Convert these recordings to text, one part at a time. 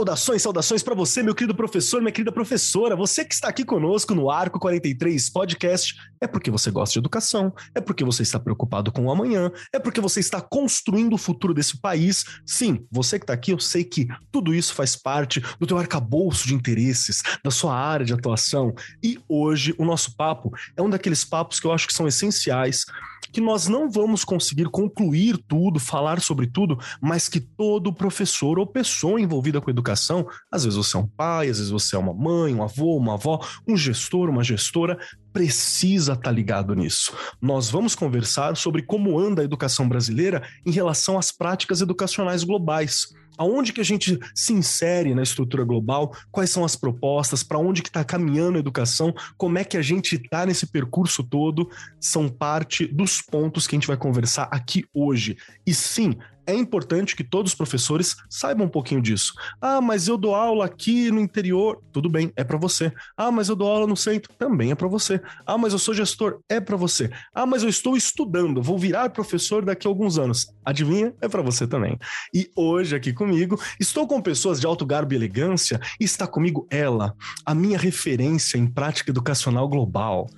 Saudações, saudações para você, meu querido professor, minha querida professora. Você que está aqui conosco no Arco 43 Podcast, é porque você gosta de educação, é porque você está preocupado com o amanhã, é porque você está construindo o futuro desse país. Sim, você que está aqui, eu sei que tudo isso faz parte do teu arcabouço de interesses, da sua área de atuação. E hoje o nosso papo é um daqueles papos que eu acho que são essenciais que nós não vamos conseguir concluir tudo, falar sobre tudo, mas que todo professor ou pessoa envolvida com educação, às vezes você é um pai, às vezes você é uma mãe, um avô, uma avó, um gestor, uma gestora, precisa estar tá ligado nisso. Nós vamos conversar sobre como anda a educação brasileira em relação às práticas educacionais globais. Aonde que a gente se insere na estrutura global, quais são as propostas, para onde que está caminhando a educação, como é que a gente está nesse percurso todo, são parte dos pontos que a gente vai conversar aqui hoje. E sim, é importante que todos os professores saibam um pouquinho disso. Ah, mas eu dou aula aqui no interior. Tudo bem, é para você. Ah, mas eu dou aula no centro. Também é para você. Ah, mas eu sou gestor. É para você. Ah, mas eu estou estudando. Vou virar professor daqui a alguns anos. Adivinha? É para você também. E hoje aqui comigo, estou com pessoas de alto garbo e elegância e está comigo ela, a minha referência em prática educacional global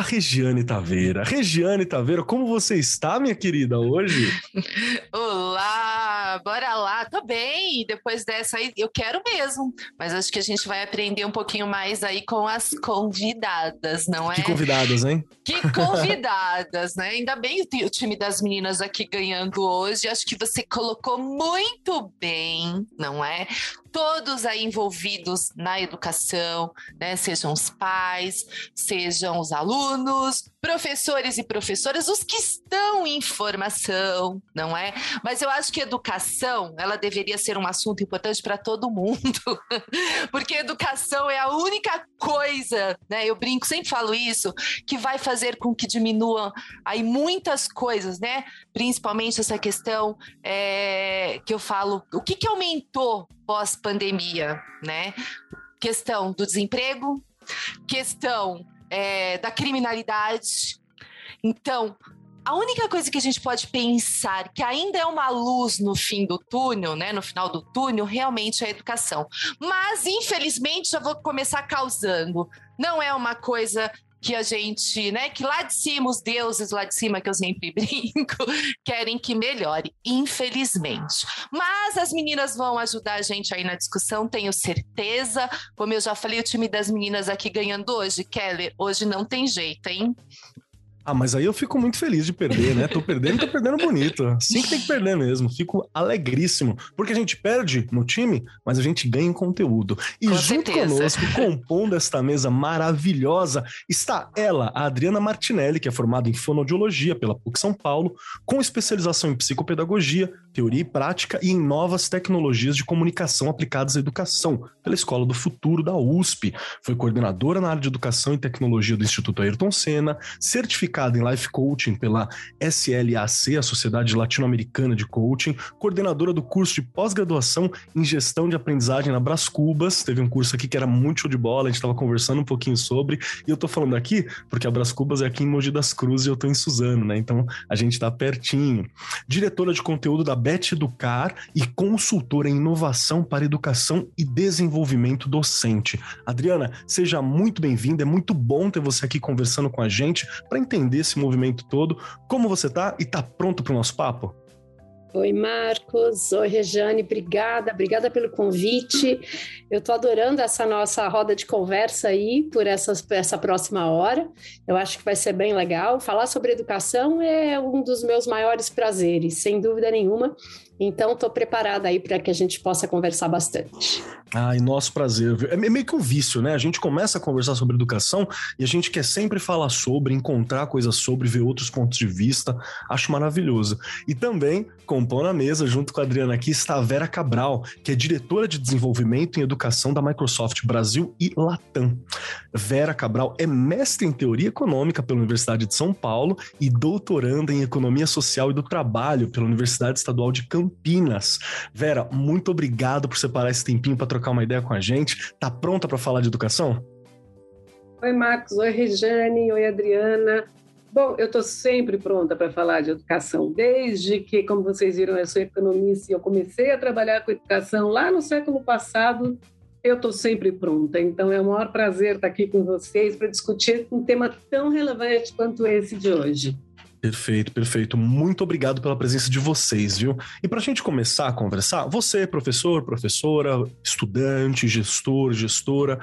a Regiane Taveira. Regiane Taveira, como você está, minha querida, hoje? Olá, bora lá, tô bem. Depois dessa aí, eu quero mesmo, mas acho que a gente vai aprender um pouquinho mais aí com as convidadas, não é? Que convidadas, hein? Que convidadas, né? Ainda bem o time das meninas aqui ganhando hoje. Acho que você colocou muito bem, não é? Todos aí envolvidos na educação, né? Sejam os pais, sejam os alunos, professores e professoras, os que estão em formação, não é? Mas eu acho que educação, ela deveria ser um assunto importante para todo mundo, porque educação é a única coisa, né? Eu brinco, sempre falo isso, que vai fazer com que diminuam aí muitas coisas, né? Principalmente essa questão é, que eu falo, o que, que aumentou pós-pandemia, né? Questão do desemprego, questão é, da criminalidade. Então, a única coisa que a gente pode pensar que ainda é uma luz no fim do túnel, né, no final do túnel, realmente é a educação. Mas, infelizmente, já vou começar causando. Não é uma coisa que a gente, né, que lá de cima, os deuses lá de cima, que eu sempre brinco, querem que melhore, infelizmente. Mas as meninas vão ajudar a gente aí na discussão, tenho certeza. Como eu já falei, o time das meninas aqui ganhando hoje, Keller, hoje não tem jeito, hein? Ah, mas aí eu fico muito feliz de perder, né? Tô perdendo, tô perdendo bonito. Assim que tem que perder mesmo. Fico alegríssimo. Porque a gente perde no time, mas a gente ganha em conteúdo. E Com junto certeza. conosco, compondo esta mesa maravilhosa, está ela, a Adriana Martinelli, que é formada em fonoaudiologia pela PUC São Paulo, com especialização em psicopedagogia, teoria e prática e em novas tecnologias de comunicação aplicadas à educação, pela Escola do Futuro da USP. Foi coordenadora na área de educação e tecnologia do Instituto Ayrton Senna, certificada em Life Coaching pela SLAC, a Sociedade Latino-Americana de Coaching, coordenadora do curso de pós-graduação em gestão de aprendizagem na Brás Cubas. Teve um curso aqui que era muito show de bola, a gente estava conversando um pouquinho sobre, e eu tô falando aqui porque a Brás Cubas é aqui em Mogi das Cruzes e eu tô em Suzano, né? Então a gente tá pertinho. Diretora de conteúdo da Bet Educar e consultora em inovação para educação e desenvolvimento docente. Adriana, seja muito bem-vinda, é muito bom ter você aqui conversando com a gente para entender esse movimento todo. Como você tá e tá pronto para o nosso papo? Oi, Marcos. Oi, Rejane. Obrigada, obrigada pelo convite. Eu estou adorando essa nossa roda de conversa aí por essa, essa próxima hora. Eu acho que vai ser bem legal. Falar sobre educação é um dos meus maiores prazeres, sem dúvida nenhuma. Então, estou preparada aí para que a gente possa conversar bastante. Ai, nosso prazer. É meio que um vício, né? A gente começa a conversar sobre educação e a gente quer sempre falar sobre, encontrar coisas sobre, ver outros pontos de vista. Acho maravilhoso. E também com pão na mesa, junto com a Adriana aqui, está a Vera Cabral, que é diretora de desenvolvimento em educação da Microsoft Brasil e Latam. Vera Cabral é mestre em teoria econômica pela Universidade de São Paulo e doutoranda em economia social e do trabalho pela Universidade Estadual de Campinas. Vera, muito obrigado por separar esse tempinho para trocar uma ideia com a gente. Tá pronta para falar de educação? Oi, Marcos. Oi, Rejane. Oi, Adriana. Bom, eu estou sempre pronta para falar de educação, desde que, como vocês viram, eu sou economista e eu comecei a trabalhar com educação lá no século passado, eu estou sempre pronta. Então, é um maior prazer estar aqui com vocês para discutir um tema tão relevante quanto esse de hoje. Perfeito, perfeito. Muito obrigado pela presença de vocês, viu? E para a gente começar a conversar, você, professor, professora, estudante, gestor, gestora,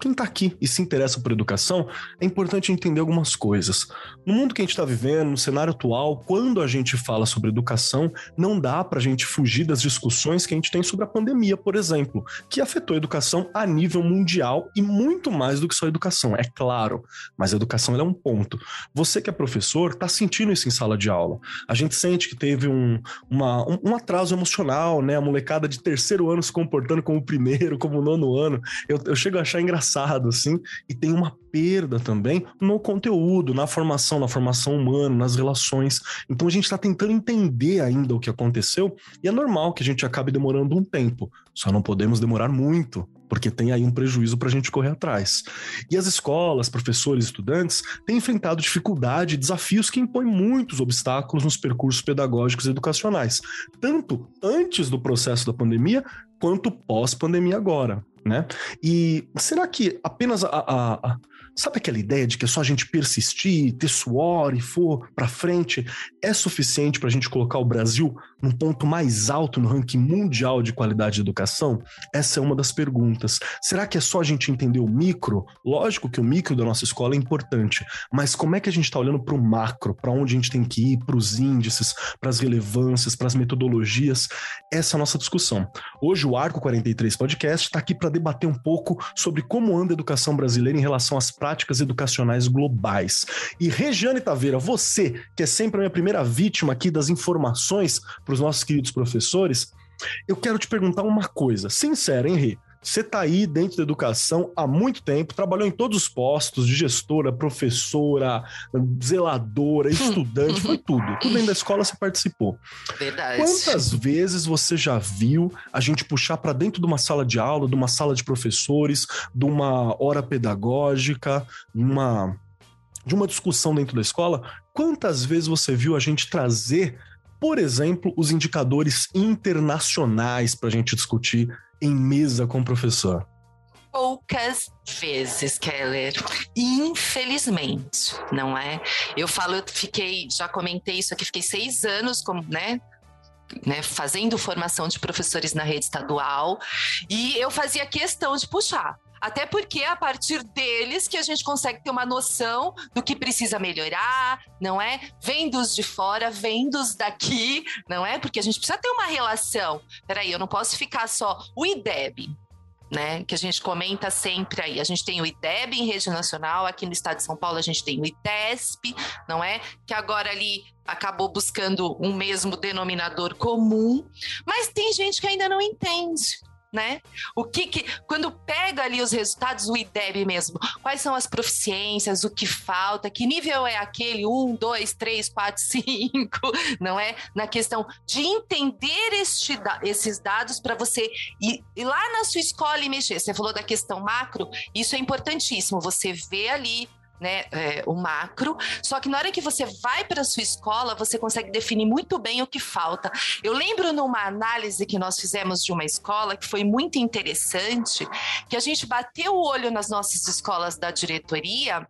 quem está aqui e se interessa por educação, é importante entender algumas coisas. No mundo que a gente está vivendo, no cenário atual, quando a gente fala sobre educação, não dá para a gente fugir das discussões que a gente tem sobre a pandemia, por exemplo, que afetou a educação a nível mundial e muito mais do que só a educação, é claro. Mas a educação é um ponto. Você que é professor está sentindo isso em sala de aula. A gente sente que teve um, uma, um, atraso emocional, né? A molecada de terceiro ano se comportando como primeiro, como nono ano. Eu, eu chego a achar achar engraçado, assim, e tem uma perda também no conteúdo, na formação, na formação humana, nas relações. Então a gente está tentando entender ainda o que aconteceu, e é normal que a gente acabe demorando um tempo, só não podemos demorar muito, porque tem aí um prejuízo para a gente correr atrás. E as escolas, professores, estudantes têm enfrentado dificuldade e desafios que impõem muitos obstáculos nos percursos pedagógicos e educacionais, tanto antes do processo da pandemia quanto pós-pandemia agora né? E será que apenas a, a, a, sabe aquela ideia de que é só a gente persistir, ter suor e for para frente é suficiente para a gente colocar o Brasil num ponto mais alto no ranking mundial de qualidade de educação? Essa é uma das perguntas. Será que é só a gente entender o micro? Lógico que o micro da nossa escola é importante, mas como é que a gente está olhando para o macro, para onde a gente tem que ir, para os índices, para as relevâncias, para as metodologias? Essa é a nossa discussão. Hoje o Arco 43 Podcast está aqui para debater um pouco sobre como anda a educação brasileira em relação às práticas educacionais globais. E Regiane Taveira, você, que é sempre a minha primeira vítima aqui das informações para os nossos queridos professores, eu quero te perguntar uma coisa, sincera, Rê? Você está aí dentro da educação há muito tempo, trabalhou em todos os postos de gestora, professora, zeladora, estudante, foi tudo. Tudo dentro da escola você participou. Verdade. Quantas vezes você já viu a gente puxar para dentro de uma sala de aula, de uma sala de professores, de uma hora pedagógica, uma de uma discussão dentro da escola? Quantas vezes você viu a gente trazer por exemplo, os indicadores internacionais para a gente discutir em mesa com o professor? poucas vezes, Keller. Infelizmente, não é? Eu falo, eu fiquei, já comentei isso aqui, fiquei seis anos como, né? Né, fazendo formação de professores na rede estadual e eu fazia questão de puxar. Até porque é a partir deles que a gente consegue ter uma noção do que precisa melhorar, não é? Vem dos de fora, vem dos daqui, não é? Porque a gente precisa ter uma relação. Peraí, eu não posso ficar só o IDEB, né, que a gente comenta sempre aí. A gente tem o IDEB em rede nacional, aqui no estado de São Paulo a gente tem o ITESP, não é? Que agora ali acabou buscando um mesmo denominador comum, mas tem gente que ainda não entende né? O que, que quando pega ali os resultados, o IDEB mesmo, quais são as proficiências, o que falta, que nível é aquele, um, dois, três, quatro, cinco, não é? Na questão de entender este, esses dados para você ir, ir, lá na sua escola e mexer. Você falou da questão macro, isso é importantíssimo. Você vê ali né, é, o macro. Só que na hora que você vai para a sua escola, você consegue definir muito bem o que falta. Eu lembro numa análise que nós fizemos de uma escola que foi muito interessante, que a gente bateu o olho nas nossas escolas da diretoria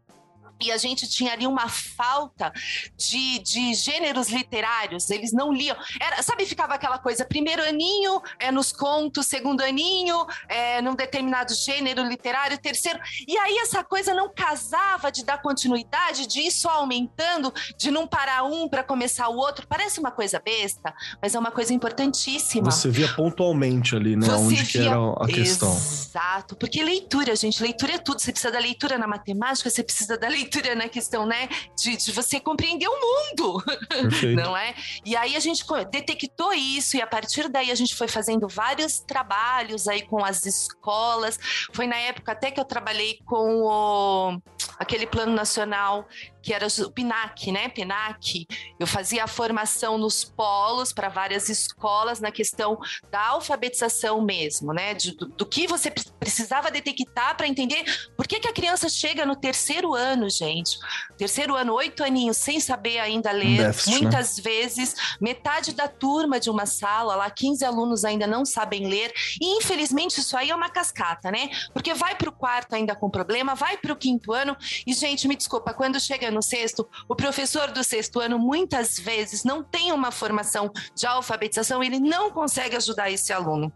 e a gente tinha ali uma falta de, de gêneros literários, eles não liam. Era, sabe, ficava aquela coisa, primeiro aninho é nos contos, segundo aninho é num determinado gênero literário, terceiro. E aí essa coisa não casava de dar continuidade, de ir só aumentando, de não parar um para começar o outro. Parece uma coisa besta, mas é uma coisa importantíssima. Você via pontualmente ali, né, Você onde via... que era a questão. Exato, porque leitura, gente, leitura é tudo. Você precisa da leitura na matemática, você precisa da leitura leitura na questão, né, de, de você compreender o mundo, Perfeito. não é? E aí a gente detectou isso e a partir daí a gente foi fazendo vários trabalhos aí com as escolas. Foi na época até que eu trabalhei com o aquele plano nacional que era o PINAC, né? PINAC. Eu fazia a formação nos polos para várias escolas na questão da alfabetização mesmo, né? De, do, do, que você precisava detectar para entender por que, que a criança chega no terceiro ano, gente. Terceiro ano, oito aninhos, sem saber ainda ler. Déficit, né? Muitas né? vezes, metade da turma de uma sala, lá 15 alunos ainda não sabem ler. E infelizmente isso aí é uma cascata, né? Porque vai para o quarto ainda com problema, vai para o quinto ano. E, gente, me desculpa, quando chega no sexto, o professor do sexto ano muitas vezes não tem uma formação de alfabetização, ele não consegue ajudar esse aluno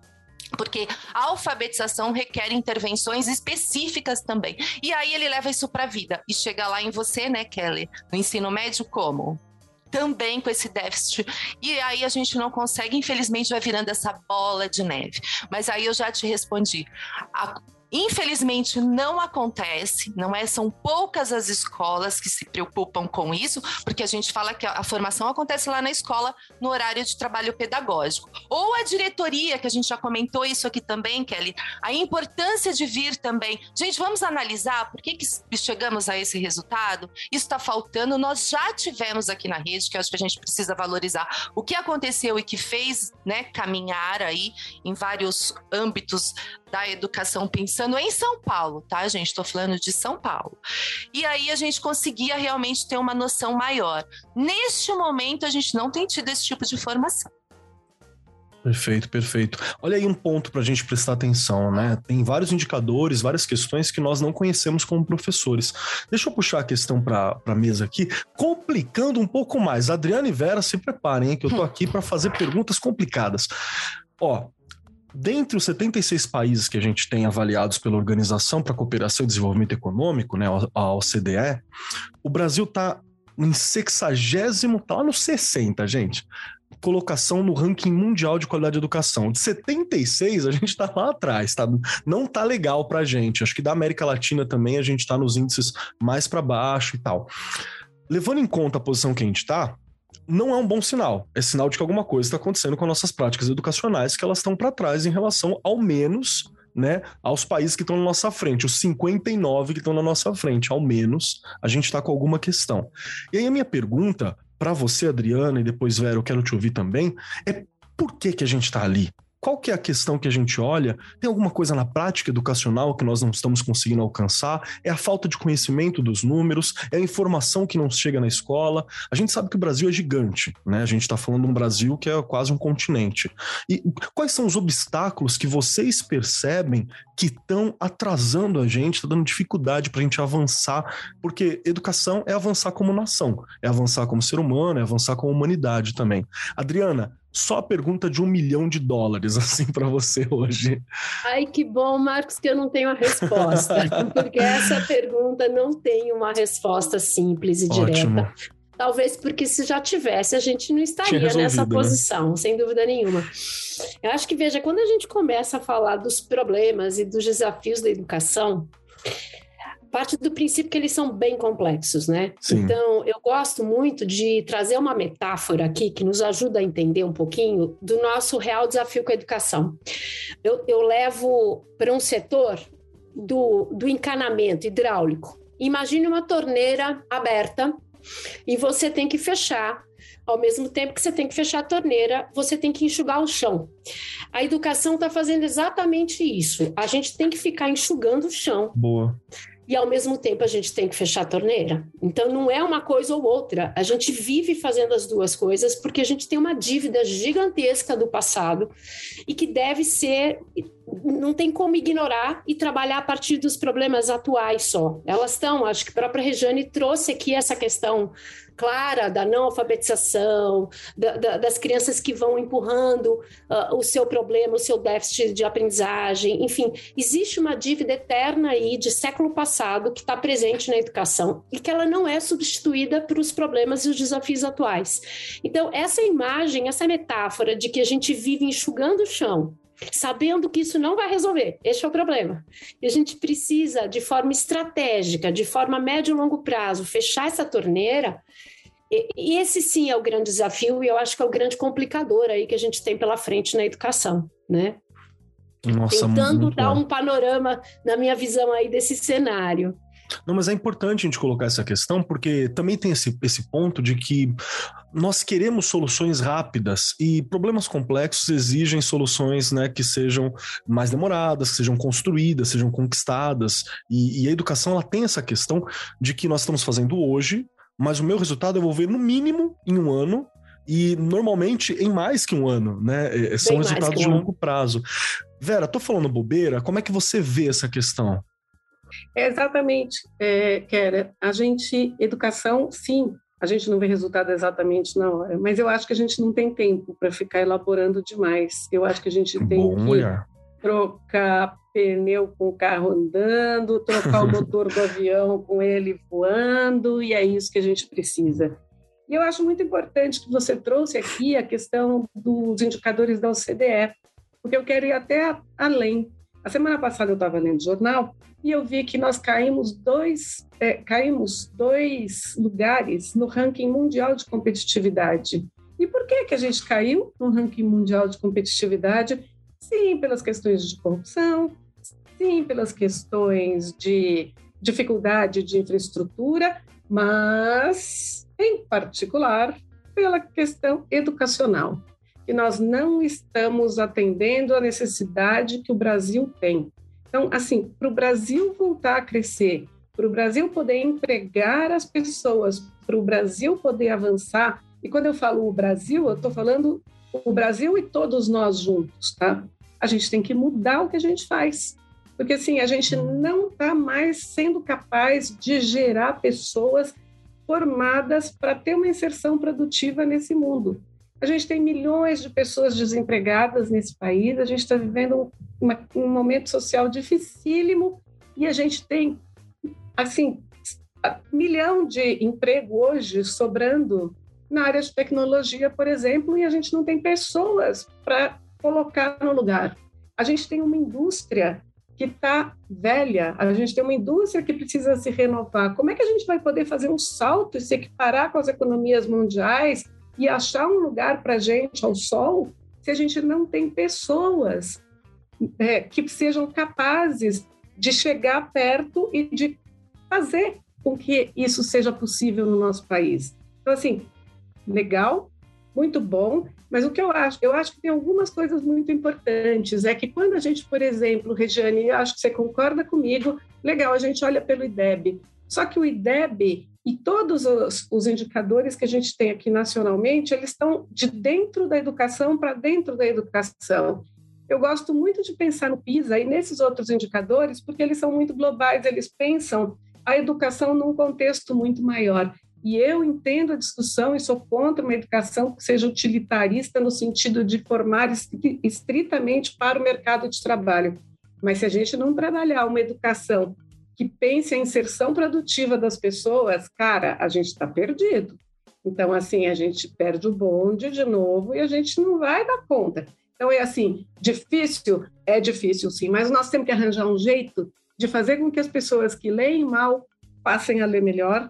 porque a alfabetização requer intervenções específicas também. E aí ele leva isso para a vida e chega lá em você, né, Kelly, no ensino médio como também com esse déficit. E aí a gente não consegue, infelizmente, vai virando essa bola de neve. Mas aí eu já te respondi. A Infelizmente não acontece, não é? São poucas as escolas que se preocupam com isso, porque a gente fala que a, formação acontece lá na escola no horário de trabalho pedagógico. Ou a diretoria, que a gente já comentou isso aqui também, Kelly, a importância de vir também. Gente, vamos analisar por que, que chegamos a esse resultado? Isso está faltando. Nós já tivemos aqui na rede, que eu acho que a gente precisa valorizar o que aconteceu e que fez né, caminhar aí em vários âmbitos da educação pensando em São Paulo, tá, gente? Estou falando de São Paulo. E aí a gente conseguia realmente ter uma noção maior. Neste momento, a gente não tem tido esse tipo de formação. Perfeito, perfeito. Olha aí um ponto para a gente prestar atenção, né? Tem vários indicadores, várias questões que nós não conhecemos como professores. Deixa eu puxar a questão para a mesa aqui, complicando um pouco mais. Adriana e Vera, se preparem, hein, que eu tô aqui para fazer perguntas complicadas. Ó, Dentre os 76 países que a gente tem avaliados pela Organização para a Cooperação e Desenvolvimento Econômico, né, a OCDE, o Brasil está em 60, tá lá no 60, gente. Colocação no ranking mundial de qualidade de educação. De 76, a gente está lá atrás, tá? Não tá legal pra gente. Acho que da América Latina também a gente está nos índices mais para baixo e tal. Levando em conta a posição que a gente está, não é um bom sinal. É sinal de que alguma coisa está acontecendo com nossas práticas educacionais, que elas estão para trás em relação, ao menos, né, aos países que estão na nossa frente, os 59 que estão na nossa frente, ao menos, a gente está com alguma questão. E aí a minha pergunta para você, Adriana, e depois, Vera, eu quero te ouvir também, é por que, que a gente está ali? Qual que é a questão que a gente olha? Tem alguma coisa na prática educacional que nós não estamos conseguindo alcançar? É a falta de conhecimento dos números? É a informação que não chega na escola? A gente sabe que o Brasil é gigante, né? A gente está falando de um Brasil que é quase um continente. E quais são os obstáculos que vocês percebem que estão atrasando a gente, está dando dificuldade para a gente avançar? Porque educação é avançar como nação, é avançar como ser humano, é avançar como humanidade também. Adriana, só a pergunta de um milhão de dólares, assim, para você hoje. Ai, que bom, Marcos, que eu não tenho a resposta, porque essa pergunta não tem uma resposta simples e Ótimo. direta. Talvez porque se já tivesse, a gente não estaria nessa né? posição, né? sem dúvida nenhuma. Eu acho que, veja, quando a gente começa a falar dos problemas e dos desafios da educação, parte do princípio que eles são bem complexos, né? Sim. Então, eu gosto muito de trazer uma metáfora aqui que nos ajuda a entender um pouquinho do nosso real desafio com a educação. Eu, eu levo para um setor do, do encanamento hidráulico. Imagine uma torneira aberta e você tem que fechar ao mesmo tempo que você tem que fechar a torneira, você tem que enxugar o chão. A educação está fazendo exatamente isso. A gente tem que ficar enxugando o chão. Boa e ao mesmo tempo a gente tem que fechar a torneira. Então não é uma coisa ou outra. A gente vive fazendo as duas coisas porque a gente tem uma dívida gigantesca do passado e que deve ser não tem como ignorar e trabalhar a partir dos problemas atuais só. Elas estão, acho que a própria Regiane trouxe aqui essa questão clara da não alfabetização, da, da, das crianças que vão empurrando uh, o seu problema, o seu déficit de aprendizagem, enfim, existe uma dívida eterna aí de século passado que está presente na educação e que ela não é substituída para os problemas e os desafios atuais. Então, essa imagem, essa metáfora de que a gente vive enxugando o chão sabendo que isso não vai resolver. Este é o problema. E a gente precisa, de forma estratégica, de forma médio e longo prazo, fechar essa torneira. E esse sim é o grande desafio e eu acho que é o grande complicador aí que a gente tem pela frente na educação, né? Nossa, Tentando dar bom. um panorama na minha visão aí desse cenário. Não, mas é importante a gente colocar essa questão, porque também tem esse, esse ponto de que nós queremos soluções rápidas e problemas complexos exigem soluções né, que sejam mais demoradas, que sejam construídas, sejam conquistadas. E, e a educação ela tem essa questão de que nós estamos fazendo hoje, mas o meu resultado eu vou ver no mínimo em um ano e normalmente em mais que um ano, né? É, são Bem resultados de longo prazo. Vera, tô falando bobeira, como é que você vê essa questão? É exatamente, é, Kera. A gente, educação, sim, a gente não vê resultado exatamente na hora, mas eu acho que a gente não tem tempo para ficar elaborando demais. Eu acho que a gente tem Bom, que mulher. trocar pneu com o carro andando, trocar o motor do avião com ele voando, e é isso que a gente precisa. E eu acho muito importante que você trouxe aqui a questão dos indicadores da OCDE, porque eu quero ir até além. A semana passada eu estava lendo o jornal e eu vi que nós caímos dois, é, caímos dois lugares no ranking mundial de competitividade. E por que, que a gente caiu no ranking mundial de competitividade? Sim, pelas questões de corrupção, sim, pelas questões de dificuldade de infraestrutura, mas, em particular, pela questão educacional, que nós não estamos atendendo a necessidade que o Brasil tem. Então, assim, para o Brasil voltar a crescer, para o Brasil poder empregar as pessoas, para o Brasil poder avançar, e quando eu falo o Brasil, eu estou falando o Brasil e todos nós juntos, tá? A gente tem que mudar o que a gente faz. Porque, assim, a gente não está mais sendo capaz de gerar pessoas formadas para ter uma inserção produtiva nesse mundo. A gente tem milhões de pessoas desempregadas nesse país, a gente está vivendo uma, um momento social dificílimo e a gente tem, assim, um milhão de emprego hoje sobrando na área de tecnologia, por exemplo, e a gente não tem pessoas para colocar no lugar. A gente tem uma indústria que está velha, a gente tem uma indústria que precisa se renovar. Como é que a gente vai poder fazer um salto e se equiparar com as economias mundiais e achar um lugar para a gente ao sol se a gente não tem pessoas é, que sejam capazes de chegar perto e de fazer com que isso seja possível no nosso país. Então, assim, legal, muito bom, mas o que eu acho? Eu acho que tem algumas coisas muito importantes. É que quando a gente, por exemplo, Regiane, acho que você concorda comigo, legal, a gente olha pelo IDEB. Só que o IDEB e todos os, os, indicadores que a gente tem aqui nacionalmente, eles estão de dentro da educação para dentro da educação. Eu gosto muito de pensar no PISA e nesses outros indicadores, porque eles são muito globais, eles pensam a educação num contexto muito maior. E eu entendo a discussão e sou contra uma educação que seja utilitarista no sentido de formar estritamente para o mercado de trabalho. Mas se a gente não trabalhar uma educação que pense a inserção produtiva das pessoas, cara, a gente está perdido. Então, assim, a gente perde o bonde de novo e a gente não vai dar conta. Então, é assim, difícil? É difícil, sim, mas nós temos que arranjar um jeito de fazer com que as pessoas que leem mal passem a ler melhor,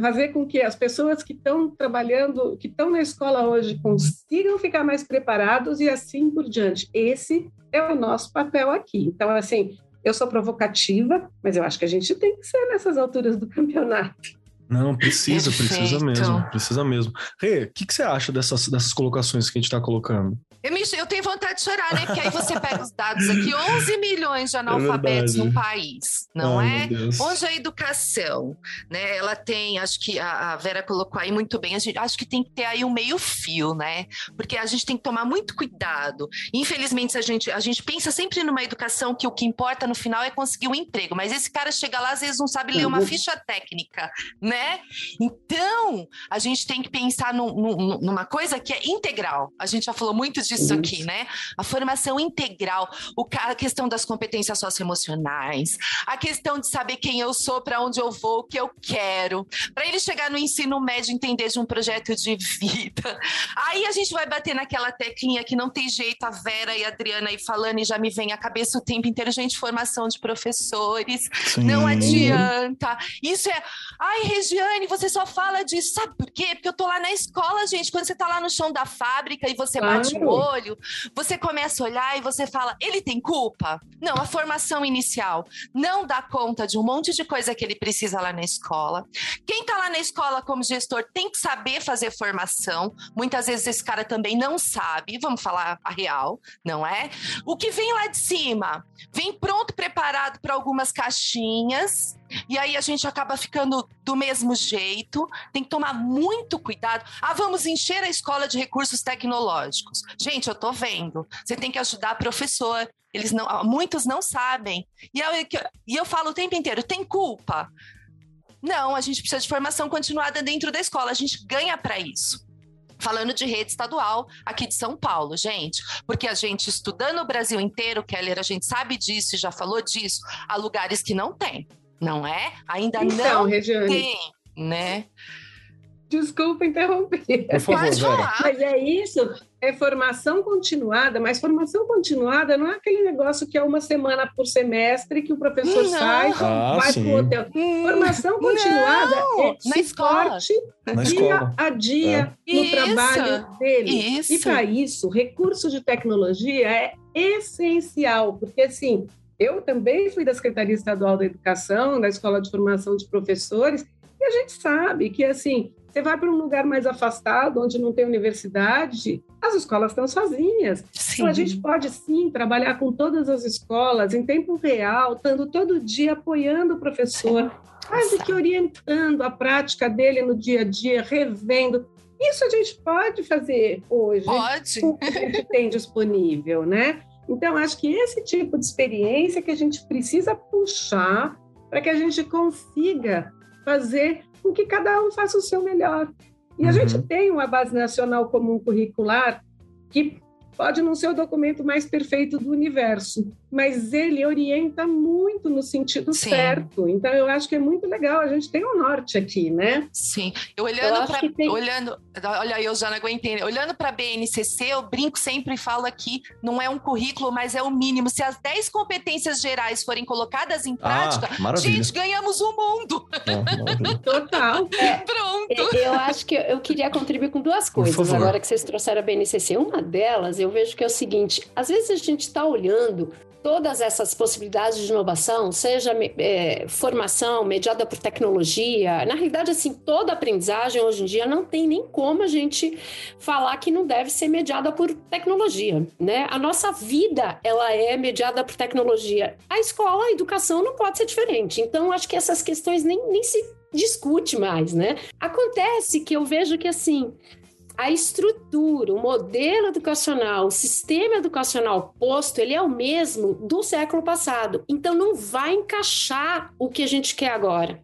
fazer com que as pessoas que estão trabalhando, que estão na escola hoje, consigam ficar mais preparados e assim por diante. Esse é o nosso papel aqui. Então, assim, eu sou provocativa, mas eu acho que a gente tem que ser nessas alturas do campeonato. Não, precisa, Perfeito. precisa mesmo, precisa mesmo. Rê, o que, que você acha dessas, dessas colocações que a gente está colocando? Eu, me, eu tenho vontade de chorar, né? Porque aí você pega os dados aqui, 11 milhões de é analfabetos é no país, não Ai, é? Onde a educação, né? Ela tem, acho que a, Vera colocou aí muito bem, gente, acho que tem que ter aí um meio fio, né? Porque a gente tem que tomar muito cuidado. Infelizmente, a gente, a gente pensa sempre numa educação que o que importa no final é conseguir um emprego, mas esse cara chega lá, às vezes não sabe ler uma uhum. ficha técnica, né? Então, a gente tem que pensar num, num, numa coisa que é integral. A gente já falou muito disso disso Isso. aqui, né? A formação integral, o, a questão das competências socioemocionais, a questão de saber quem eu sou, para onde eu vou, o que eu quero, para ele chegar no ensino médio entender de um projeto de vida. Aí a gente vai bater naquela teclinha que não tem jeito, a Vera e a Adriana aí falando e já me vem a cabeça o tempo inteiro, gente, formação de professores, Sim. não adianta. Isso é, ai, Regiane, você só fala disso, sabe por quê? Porque eu tô lá na escola, gente, quando você tá lá no chão da fábrica e você claro. bate o olho, você começa a olhar e você fala, ele tem culpa? Não, a formação inicial não dá conta de um monte de coisa que ele precisa lá na escola. Quem tá lá na escola como gestor tem que saber fazer formação. Muitas vezes esse cara também não sabe, vamos falar a real, não é? O que vem lá de cima, vem pronto, preparado para algumas caixinhas, e aí a gente acaba ficando do mesmo jeito. Tem que tomar muito cuidado. Ah, vamos encher a escola de recursos tecnológicos. Gente, eu tô vendo. Você tem que ajudar professor. Eles não, muitos não sabem. E eu, e eu falo o tempo inteiro: tem culpa? Não, a gente precisa de formação continuada dentro da escola. A gente ganha para isso falando de rede estadual aqui de São Paulo, gente, porque a gente estudando o Brasil inteiro, Keller, a gente sabe disso e já falou disso, há lugares que não tem não é? Ainda então, não Regiane, tem, né? Desculpa interromper. Por favor, Mas é isso, é formação continuada, mas formação continuada não é aquele negócio que é uma semana por semestre que o professor não. sai, ah, vai para o hotel. Formação continuada não. é na escola. Na dia a dia é. no isso. trabalho dele. Isso. E para isso, recurso de tecnologia é essencial, porque assim, eu também fui da Secretaria Estadual da Educação, da Escola de Formação de Professores, e a gente sabe que, assim, você vai para um lugar mais afastado, onde não tem universidade, as escolas estão sozinhas. Sim. Então, a gente pode, sim, trabalhar com todas as escolas em tempo real, estando todo dia apoiando o professor, quase que orientando a prática dele no dia a dia, revendo. Isso a gente pode fazer hoje. Pode. Com o que a gente tem disponível, né? Então, acho que esse tipo de experiência que a gente precisa puxar para que a gente consiga fazer com que cada um faça o seu melhor. E uhum. a gente tem uma base nacional comum curricular que pode não ser o documento mais perfeito do universo, mas ele orienta muito no sentido Sim. certo. Então eu acho que é muito legal. A gente tem um norte aqui, né? Sim. Eu olhando para tem... olhando, olha, eu já não aguentei. Olhando para a BNCC, eu brinco sempre e falo aqui, não é um currículo, mas é o mínimo. Se as 10 competências gerais forem colocadas em ah, prática, ah, gente, ganhamos o mundo. Ah, Total. É, Pronto. Eu acho que eu queria contribuir com duas coisas agora que vocês trouxeram a BNCC. Uma delas, eu vejo que é o seguinte: às vezes a gente está olhando todas essas possibilidades de inovação, seja é, formação mediada por tecnologia, na realidade, assim, toda aprendizagem hoje em dia não tem nem como a gente falar que não deve ser mediada por tecnologia, né? A nossa vida, ela é mediada por tecnologia. A escola, a educação não pode ser diferente. Então, acho que essas questões nem, nem se discute mais, né? Acontece que eu vejo que, assim, a estrutura, o modelo educacional, o sistema educacional posto, ele é o mesmo do século passado. Então não vai encaixar o que a gente quer agora.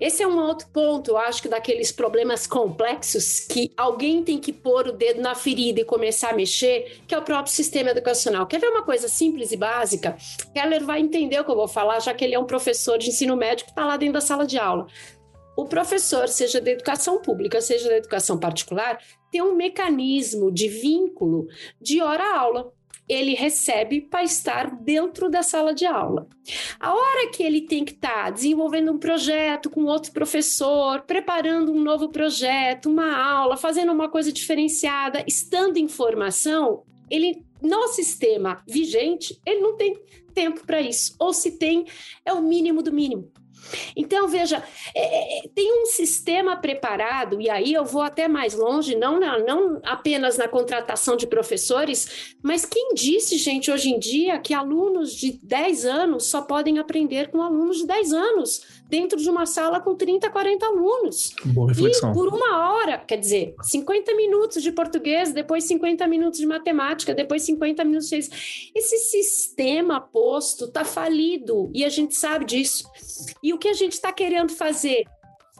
Esse é um outro ponto, eu acho que daqueles problemas complexos que alguém tem que pôr o dedo na ferida e começar a mexer, que é o próprio sistema educacional. Quer ver uma coisa simples e básica? Keller vai entender o que eu vou falar, já que ele é um professor de ensino médio que está lá dentro da sala de aula o professor, seja da educação pública, seja da educação particular, tem um mecanismo de vínculo de hora-aula. Ele recebe para estar dentro da sala de aula. A hora que ele tem que estar tá desenvolvendo um projeto com outro professor, preparando um novo projeto, uma aula, fazendo uma coisa diferenciada, estando em formação, ele no sistema vigente, ele não tem tempo para isso. Ou se tem, é o mínimo do mínimo. Então, veja, é, é, tem um sistema preparado, e aí eu vou até mais longe, não, na, não apenas na contratação de professores, mas quem disse, gente, hoje em dia, que alunos de 10 anos só podem aprender com alunos de 10 anos? Dentro de uma sala com 30, 40 alunos. Boa reflexão. E por uma hora, quer dizer, 50 minutos de português, depois 50 minutos de matemática, depois 50 minutos de Esse sistema posto está falido e a gente sabe disso. E o que a gente está querendo fazer?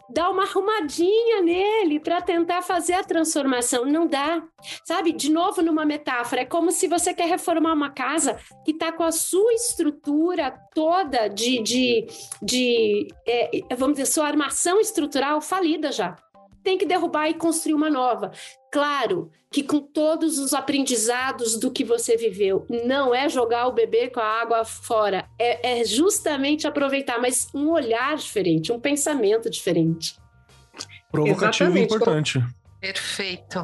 Dar uma arrumadinha nele para tentar fazer a transformação. Não dá. Sabe? De novo, numa metáfora, é como se você quer reformar uma casa que está com a sua estrutura toda de, de, de é, vamos dizer, sua armação estrutural falida já tem que derrubar e construir uma nova. Claro que com todos os aprendizados do que você viveu, não é jogar o bebê com a água fora, é, é justamente aproveitar, mas um olhar diferente, um pensamento diferente. Provocativo e importante. Perfeito.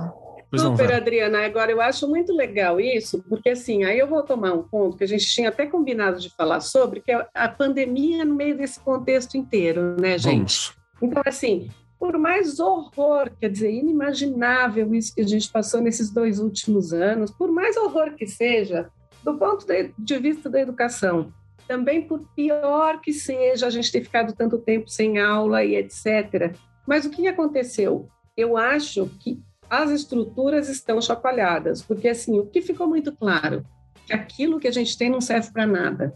Super, não, Adriana. Agora, eu acho muito legal isso, porque assim, aí eu vou tomar um ponto que a gente tinha até combinado de falar sobre, que é a pandemia no meio desse contexto inteiro, né, gente? Vamos. Então, assim, por mais horror, quer dizer, inimaginável isso que a gente passou nesses dois últimos anos, por mais horror que seja, do ponto de vista da educação, também por pior que seja a gente ter ficado tanto tempo sem aula e etc. Mas o que aconteceu? Eu acho que as estruturas estão chacoalhadas, porque assim, o que ficou muito claro, que aquilo que a gente tem não serve para nada.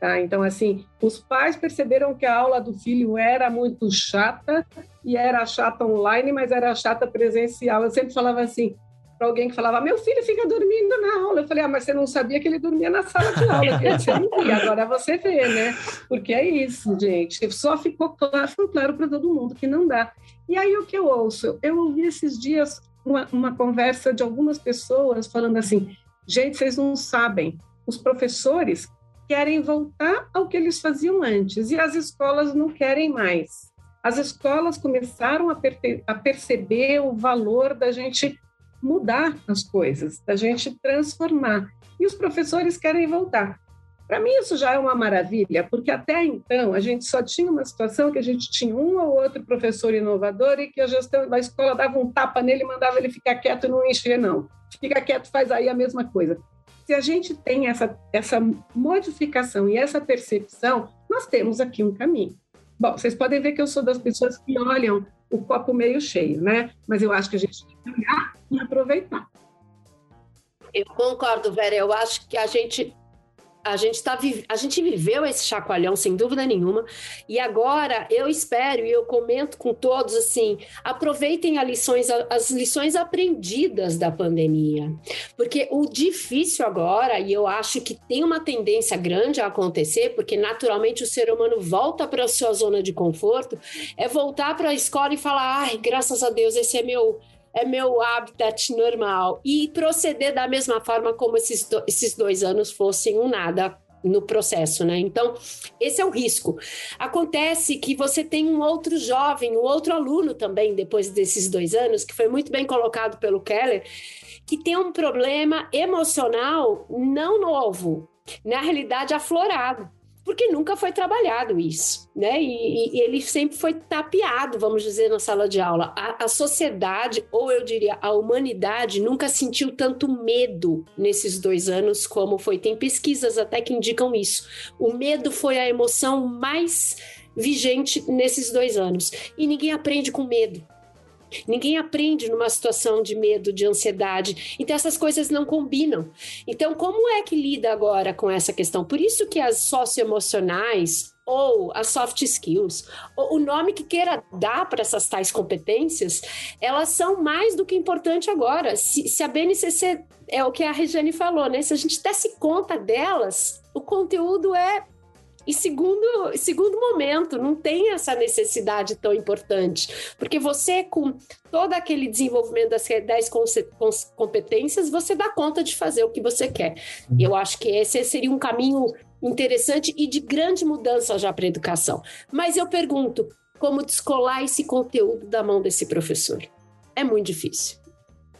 Tá? Então, assim, os pais perceberam que a aula do filho era muito chata, e era chata online, mas era chata presencial. Eu sempre falava assim, para alguém que falava, meu filho fica dormindo na aula. Eu falei, ah, mas você não sabia que ele dormia na sala de aula. Agora você vê, né? Porque é isso, gente. Só ficou claro, claro para todo mundo que não dá. E aí o que eu ouço? Eu ouvi esses dias uma, uma conversa de algumas pessoas falando assim, gente, vocês não sabem, os professores querem voltar ao que eles faziam antes e as escolas não querem mais. As escolas começaram a, a perceber o valor da gente mudar as coisas, da gente transformar. E os professores querem voltar. Para mim, isso já é uma maravilha, porque até então a gente só tinha uma situação que a gente tinha um ou outro professor inovador e que a gestão da escola dava um tapa nele e mandava ele ficar quieto e não encher, não. Fica quieto, faz aí a mesma coisa se a gente tem essa, essa modificação e essa percepção, nós temos aqui um caminho. Bom, vocês podem ver que eu sou das pessoas que olham o copo meio cheio, né? Mas eu acho que a gente tem que olhar e aproveitar. Eu concordo, Vera. Eu acho que a gente a gente, tá, a gente viveu esse chacoalhão, sem dúvida nenhuma, e agora eu espero e eu comento com todos assim: aproveitem as lições, as lições aprendidas da pandemia, porque o difícil agora, e eu acho que tem uma tendência grande a acontecer, porque naturalmente o ser humano volta para a sua zona de conforto, é voltar para a escola e falar: ai, graças a Deus, esse é meu é meu habitat normal e proceder da mesma forma como esses, do, esses dois anos fossem um nada no processo, né? Então, esse é o risco. Acontece que você tem um outro jovem, um outro aluno também, depois desses dois anos, que foi muito bem colocado pelo Keller, que tem um problema emocional não novo, na realidade aflorado porque nunca foi trabalhado isso, né? E, e, ele sempre foi tapeado, vamos dizer, na sala de aula. A, a, sociedade, ou eu diria a humanidade, nunca sentiu tanto medo nesses dois anos como foi. Tem pesquisas até que indicam isso. O medo foi a emoção mais vigente nesses dois anos. E ninguém aprende com medo. Ninguém aprende numa situação de medo, de ansiedade. Então essas coisas não combinam. Então como é que lida agora com essa questão? Por isso que as socioemocionais ou as soft skills, ou o nome que queira dar para essas tais competências, elas são mais do que importante agora. Se, se a BNCC é o que a Regiane falou, né? Se a gente desse conta delas, o conteúdo é e segundo, segundo momento, não tem essa necessidade tão importante, porque você, com todo aquele desenvolvimento das 10 competências, você dá conta de fazer o que você quer. E eu acho que esse seria um caminho interessante e de grande mudança já para a educação. Mas eu pergunto, como descolar esse conteúdo da mão desse professor? É muito difícil.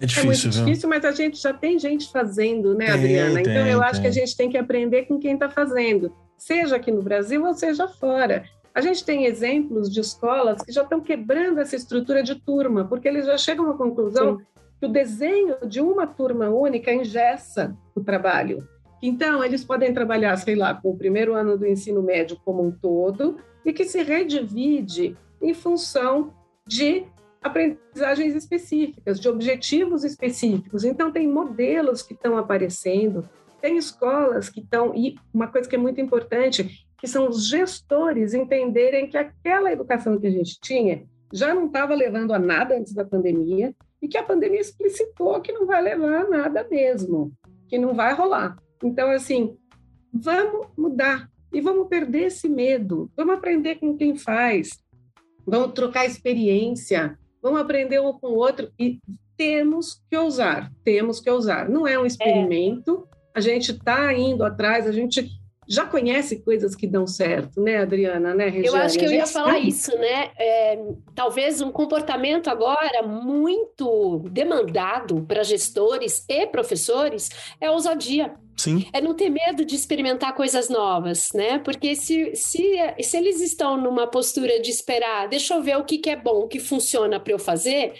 É difícil, é muito viu? difícil, mas a gente já tem gente fazendo, né, Adriana? Tem, então eu tem. acho que a gente tem que aprender com quem está fazendo seja aqui no Brasil ou seja fora. A gente tem exemplos de escolas que já estão quebrando essa estrutura de turma, porque eles já chegam à conclusão Sim. que o desenho de uma turma única engessa o trabalho. Então, eles podem trabalhar, sei lá, com o primeiro ano do ensino médio como um todo e que se redivide em função de aprendizagens específicas, de objetivos específicos. Então, tem modelos que estão aparecendo, tem escolas que estão, e uma coisa que é muito importante, que são os gestores entenderem que aquela educação que a gente tinha, já não estava levando a nada antes da pandemia e que a pandemia explicitou que não vai levar a nada mesmo, que não vai rolar. Então, assim, vamos mudar e vamos perder esse medo, vamos aprender com quem faz, vamos trocar experiência, vamos aprender um com o outro e temos que ousar, temos que ousar. Não é um experimento, é. A gente está indo atrás, a gente já conhece coisas que dão certo, né, Adriana, né, Regiane? Eu acho que eu ia falar sabe. isso, né? É, talvez um comportamento agora muito demandado para gestores e professores é a ousadia. Sim. É não ter medo de experimentar coisas novas, né? Porque se, se, se eles estão numa postura de esperar, deixa eu ver o que, que é bom, o que funciona para eu fazer,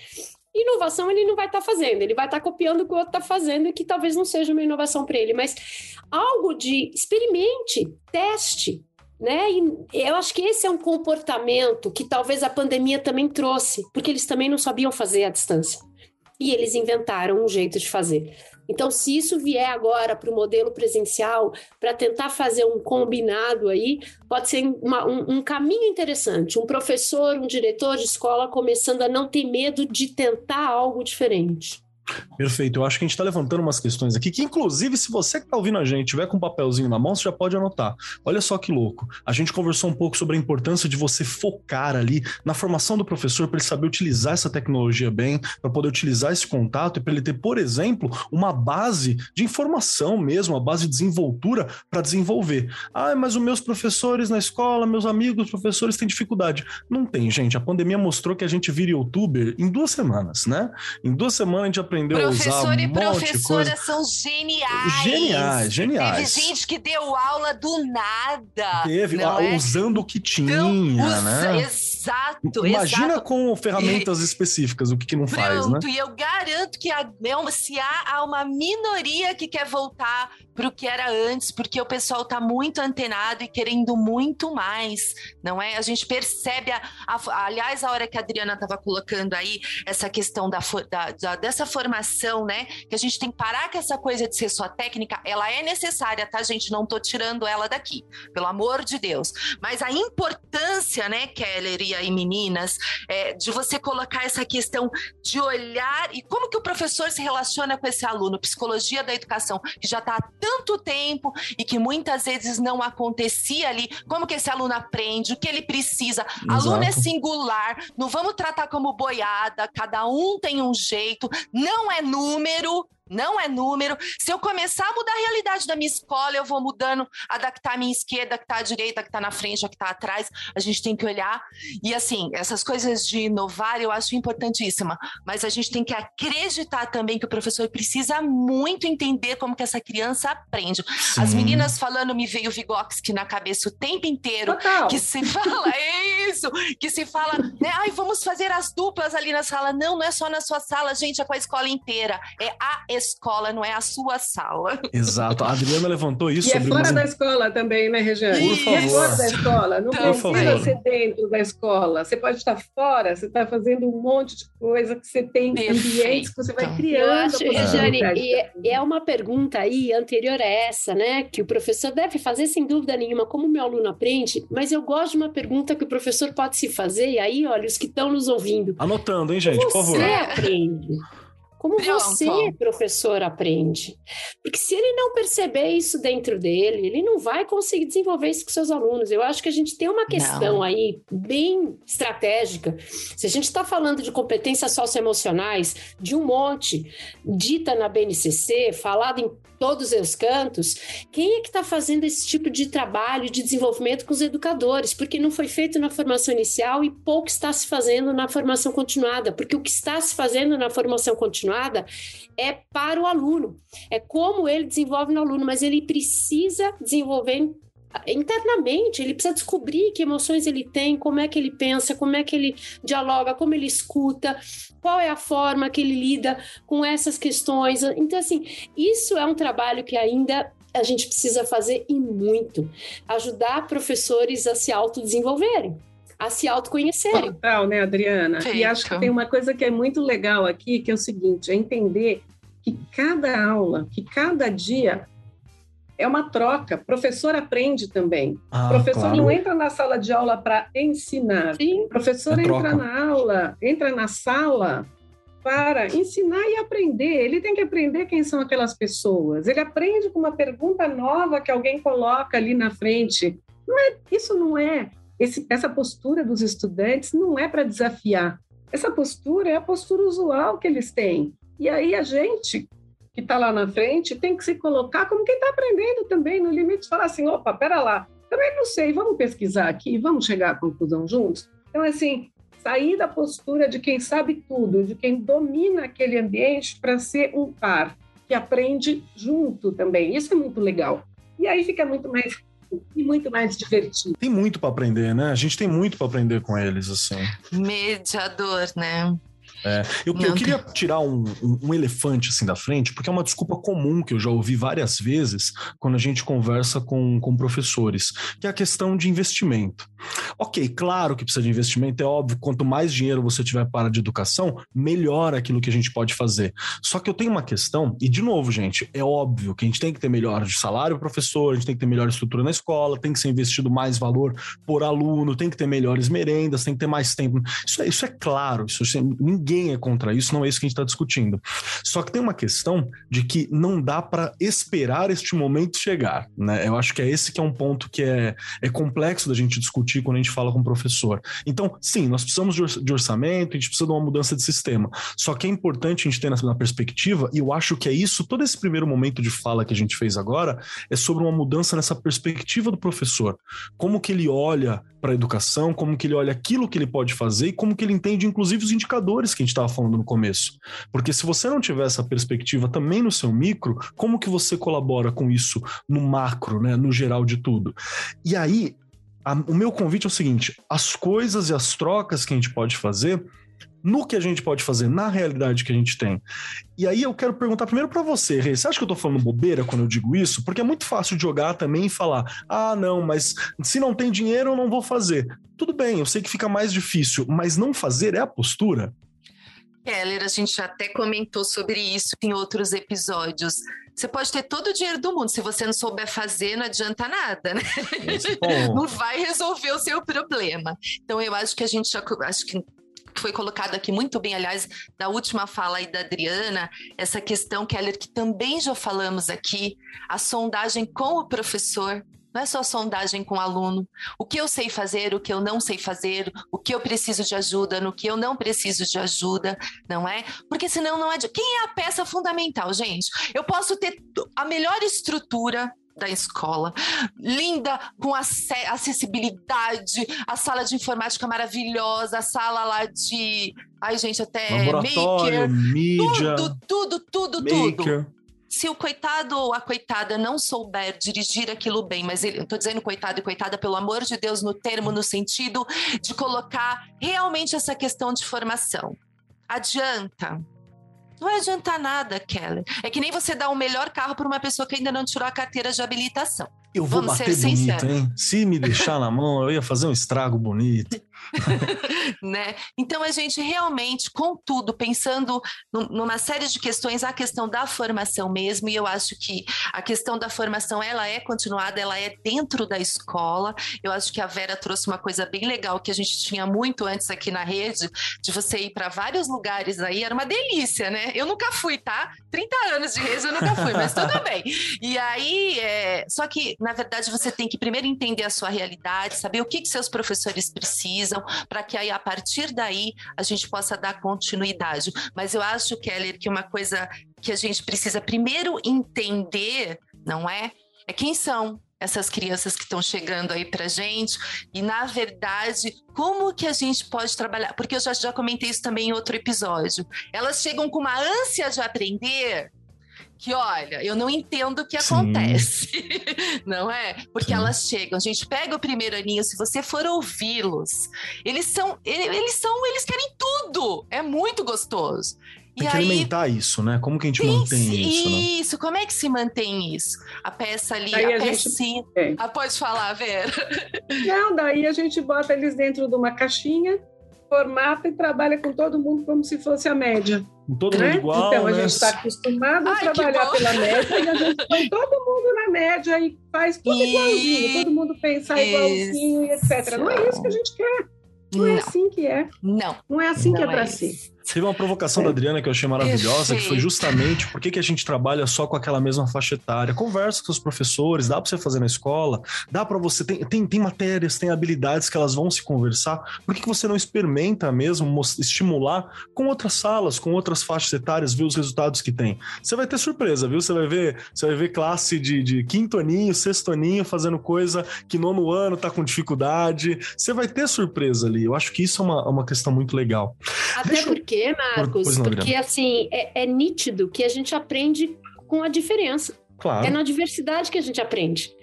inovação ele não vai estar tá fazendo, ele vai estar tá copiando o que o outro está fazendo e que talvez não seja uma inovação para ele, mas algo de experimente, teste, né? E eu acho que esse é um comportamento que talvez a pandemia também trouxe, porque eles também não sabiam fazer à distância. E eles inventaram um jeito de fazer. Então, se isso vier agora para o modelo presencial, para tentar fazer um combinado aí, pode ser uma, um, um, caminho interessante. Um professor, um diretor de escola começando a não ter medo de tentar algo diferente. Perfeito. Eu acho que a gente está levantando umas questões aqui que, inclusive, se você que está ouvindo a gente tiver com um papelzinho na mão, você já pode anotar. Olha só que louco. A gente conversou um pouco sobre a importância de você focar ali na formação do professor para ele saber utilizar essa tecnologia bem, para poder utilizar esse contato e para ele ter, por exemplo, uma base de informação mesmo, uma base de desenvoltura para desenvolver. Ah, mas os meus professores na escola, meus amigos professores têm dificuldade. Não tem, gente. A pandemia mostrou que a gente vira youtuber em duas semanas, né? Em duas semanas a gente aprendeu aprendeu Professor a usar um e professora são geniais. Geniais, geniais. Teve gente que deu aula do nada. Teve, a, é? usando o que tinha, então, né? Exato, Imagina exato. com ferramentas específicas o que, que não Pronto, faz, né? e eu garanto que a, né, se há, há uma minoria que quer voltar para o que era antes, porque o pessoal está muito antenado e querendo muito mais, não é? A gente percebe, a, a, aliás, a hora que a Adriana estava colocando aí essa questão da, da, da, dessa formação, né? Que a gente tem que parar com essa coisa de ser só técnica, ela é necessária, tá, gente? Não estou tirando ela daqui, pelo amor de Deus. Mas a importância, né, Keller e aí meninas, é, de você colocar essa questão de olhar e como que o professor se relaciona com esse aluno, psicologia da educação, que já está tanto tempo e que muitas vezes não acontecia ali. Como que esse aluno aprende? O que ele precisa? Exato. Aluno é singular, não vamos tratar como boiada, cada um tem um jeito, não é número, não é número. Se eu começar a mudar a realidade da minha escola, eu vou mudando, adaptar a minha esquerda, a que está à direita, a que está na frente, a que está atrás. A gente tem que olhar. E assim, essas coisas de inovar eu acho importantíssima. Mas a gente tem que acreditar também que o professor precisa muito entender como que essa criança aprende. Sim. As meninas falando, me veio o Vygotsky na cabeça o tempo inteiro. Total. Que se fala, é isso, que se fala, né? Ai, vamos fazer as duplas ali na sala. Não, não é só na sua sala, gente, é com a escola inteira. É a escola, não é a sua sala. Exato. A Adriana levantou isso. E é fora da escola também, né, Regiane? Por favor. E é fora da escola. Não Por precisa favor. ser dentro da escola. Você pode estar fora, você está fazendo um monte de coisa que você tem Perfeito. ambientes que você vai criando. Eu acho, Regiane, e é uma pergunta aí anterior a essa, né? Que o professor deve fazer sem dúvida nenhuma, como o meu aluno aprende, mas eu gosto de uma pergunta que o professor pode se fazer, e aí, olha, os que estão nos ouvindo. Anotando, hein, gente, por favor. Você aprende. Como Pronto. você, professor, aprende? Porque se ele não perceber isso dentro dele, ele não vai conseguir desenvolver isso com seus alunos. Eu acho que a gente tem uma questão não. aí bem estratégica. Se a gente está falando de competências socioemocionais, de um monte, dita na BNCC, falado em todos os cantos, quem é que está fazendo esse tipo de trabalho de desenvolvimento com os educadores? Porque não foi feito na formação inicial e pouco está se fazendo na formação continuada, porque o que está se fazendo na formação continuada é para o aluno, é como ele desenvolve no aluno, mas ele precisa desenvolver internamente, ele precisa descobrir que emoções ele tem, como é que ele pensa, como é que ele dialoga, como ele escuta, qual é a forma que ele lida com essas questões. Então, assim, isso é um trabalho que ainda a gente precisa fazer e muito. Ajudar professores a se autodesenvolverem a se autoconhecerem. Total, né, Adriana? Feito. E acho que tem uma coisa que é muito legal aqui, que é o seguinte, é entender que cada aula, que cada dia é uma troca. Professor aprende também. Ah, professor claro. não entra na sala de aula para ensinar. Sim. Professor é entra na aula, entra na sala para ensinar e aprender. Ele tem que aprender quem são aquelas pessoas. Ele aprende com uma pergunta nova que alguém coloca ali na frente. Não é, isso não é. Esse, essa postura dos estudantes não é para desafiar. Essa postura é a postura usual que eles têm. E aí a gente, que está lá na frente tem que se colocar como quem está aprendendo também, no limite, falar assim: opa, pera lá, também não sei, vamos pesquisar aqui, vamos chegar à conclusão juntos. Então, assim, sair da postura de quem sabe tudo, de quem domina aquele ambiente para ser um par que aprende junto também. Isso é muito legal. E aí fica muito mais e muito mais divertido. Tem muito para aprender, né? A gente tem muito para aprender com eles, assim. Mediador, né? É, eu, eu, queria tirar um, um, um, elefante assim da frente, porque é uma desculpa comum que eu já ouvi várias vezes quando a gente conversa com, com professores, que é a questão de investimento. Ok, claro que precisa de investimento, é óbvio, quanto mais dinheiro você tiver para de educação, melhor aquilo que a gente pode fazer. Só que eu tenho uma questão, e de novo, gente, é óbvio que a gente tem que ter melhor de salário professor, a gente tem que ter melhor estrutura na escola, tem que ser investido mais valor por aluno, tem que ter melhores merendas, tem que ter mais tempo. Isso é, isso é claro, isso, é, ninguém é contra isso, não é isso que a gente está discutindo. Só que tem uma questão de que não dá para esperar este momento chegar, né? Eu acho que é esse que é um ponto que é, é complexo da gente discutir quando a gente fala com o professor. Então, sim, nós precisamos de orçamento, a gente precisa de uma mudança de sistema. Só que é importante a gente ter na perspectiva, e eu acho que é isso, todo esse primeiro momento de fala que a gente fez agora, é sobre uma mudança nessa perspectiva do professor. Como que ele olha para a educação, como que ele olha aquilo que ele pode fazer e como que ele entende, inclusive, os indicadores que a gente estava falando no começo. Porque se você não tiver essa perspectiva também no seu micro, como que você colabora com isso no macro, né, no geral de tudo? E aí, a, o meu convite é o seguinte: as coisas e as trocas que a gente pode fazer no que a gente pode fazer, na realidade que a gente tem. E aí eu quero perguntar primeiro para você, Rei, você acha que eu tô falando bobeira quando eu digo isso? Porque é muito fácil jogar também e falar: "Ah, não, mas se não tem dinheiro eu não vou fazer". Tudo bem, eu sei que fica mais difícil, mas não fazer é a postura. Keller, a gente até comentou sobre isso em outros episódios. Você pode ter todo o dinheiro do mundo, se você não souber fazer, não adianta nada, né? não vai resolver o seu problema. Então, eu acho que a gente já acho que foi colocado aqui muito bem, aliás, da última fala aí da Adriana, essa questão, Keller, que também já falamos aqui, a sondagem com o professor, não é só sondagem com o aluno. O que eu sei fazer, o que eu não sei fazer, o que eu preciso de ajuda, no que eu não preciso de ajuda, não é? Porque senão não é. Quem é a peça fundamental, gente? Eu posso ter a melhor estrutura, da escola, linda, com acessibilidade, a sala de informática maravilhosa, a sala lá de. Ai, gente, até maker. mídia. Tudo, tudo, tudo, maker. tudo. Se o coitado ou a coitada não souber dirigir aquilo bem, mas ele, eu tô dizendo coitado e coitada, pelo amor de Deus, no termo, no sentido de colocar realmente essa questão de formação. Adianta, não vai adiantar nada, Keller. É que nem você dar o melhor carro para uma pessoa que ainda não tirou a carteira de habilitação. Eu vou Vamos bater bonito, sinceros. hein? Se me deixar na mão, eu ia fazer um estrago bonito. né? Então a gente realmente, contudo, pensando numa série de questões, a questão da formação mesmo, e eu acho que a questão da formação ela é continuada, ela é dentro da escola. Eu acho que a Vera trouxe uma coisa bem legal que a gente tinha muito antes aqui na rede, de você ir para vários lugares aí, era uma delícia, né? Eu nunca fui, tá? 30 anos de rede eu nunca fui, mas tudo bem. E aí, é... só que na verdade você tem que primeiro entender a sua realidade, saber o que, que seus professores precisam para que aí a partir daí a gente possa dar continuidade. Mas eu acho, Keller, que uma coisa que a gente precisa primeiro entender, não é? É quem são essas crianças que estão chegando aí para gente e na verdade como que a gente pode trabalhar porque eu já, já comentei isso também em outro episódio elas chegam com uma ânsia de aprender que olha, eu não entendo o que Sim. acontece, não é? Porque Sim. elas chegam, a gente pega o primeiro aninho, se você for ouvi-los, eles são, eles são, eles querem tudo, é muito gostoso. Tem e que aí, alimentar isso, né? Como que a gente mantém isso? Né? Isso, como é que se mantém isso? A peça ali, daí a, a pecinha. Gente... É. Ah, pode falar, Vera. Não, daí a gente bota eles dentro de uma caixinha formata e trabalha com todo mundo como se fosse a média. Todo né? mundo igual, Então, né? a gente está acostumado a trabalhar pela média e a gente põe todo mundo na média e faz tudo Isso. igualzinho, todo mundo pensar igualzinho e etc. Não é isso que a gente quer. Não, é Não. assim que é. Não. Não é assim que é Não para isso. ser. Teve uma provocação da Adriana que eu achei maravilhosa, que foi justamente por que, que a gente trabalha só com aquela mesma faixa etária. Conversa com os professores, dá para você fazer na escola, dá para você. Tem, tem, tem matérias, tem habilidades que elas vão se conversar. Por que, que você não experimenta mesmo estimular com outras salas, com outras faixas etárias, ver os resultados que tem? Você vai ter surpresa, viu? Você vai ver, você vai ver classe de, de quinto aninho, sexto aninho fazendo coisa que nono ano tá com dificuldade. Você vai ter surpresa ali. Eu acho que isso é uma, uma questão muito legal. Até Deixa eu- porque, Marcos, não, porque assim, é, é nítido que a gente aprende com a diferença. Claro. É na diversidade que a gente aprende.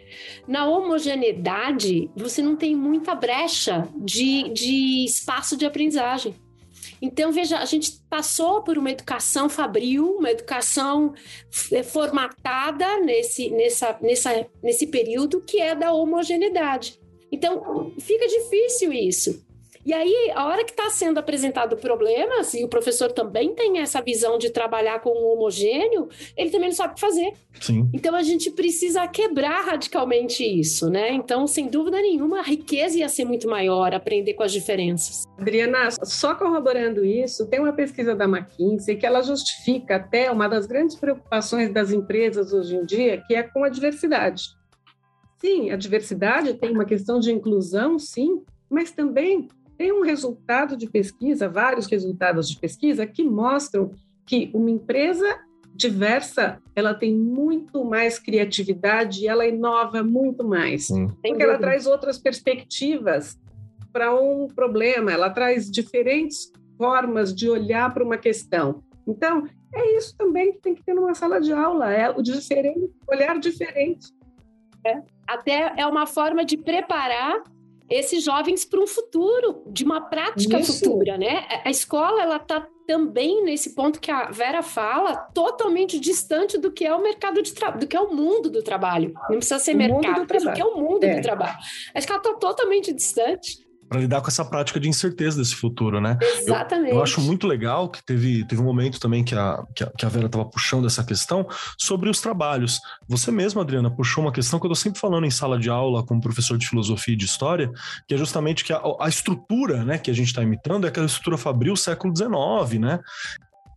Na homogeneidade, você não tem muita brecha de, de espaço de aprendizagem. Então, veja, a gente passou por uma educação fabril, uma educação eh, formatada nesse, nessa, nessa, nesse período que é da homogeneidade. Então, fica difícil isso. E aí, a hora que está sendo apresentado problemas, e o professor também tem essa visão de trabalhar com o homogêneo, ele também não sabe o que fazer. Sim. Então a gente precisa quebrar radicalmente isso, né? Então, sem dúvida nenhuma, a riqueza ia ser muito maior aprender com as diferenças. Adriana, só corroborando isso, tem uma pesquisa da McKinsey que ela justifica até uma das grandes preocupações das empresas hoje em dia, que é com a diversidade. Sim, a diversidade tem uma questão de inclusão, sim, mas também tem um resultado de pesquisa, vários resultados de pesquisa que mostram que uma empresa diversa, ela tem muito mais criatividade e ela inova muito mais. Sim. Porque ela traz outras perspectivas para um problema, ela traz diferentes formas de olhar para uma questão. Então, é isso também que tem que ter numa sala de aula, é o diferente, olhar diferente. Até é uma forma de preparar esses jovens para um futuro, de uma prática Isso. futura, né? A- escola, ela está também nesse ponto que a Vera fala, totalmente distante do que é o mercado de trabalho, do que é o mundo do trabalho. Não precisa ser O mercado, do que é o mundo É. do trabalho. A escola está totalmente distante. Para lidar com essa prática de incerteza desse futuro, né? Exatamente. Eu acho muito legal que teve, teve um momento também que a, que a, que a Vera estava puxando essa questão sobre os trabalhos. Você mesma, Adriana, puxou uma questão que eu estou sempre falando em sala de aula como professor de filosofia e de história, que é justamente que a, a estrutura né, que a gente está imitando é aquela estrutura fabril século XIX, né?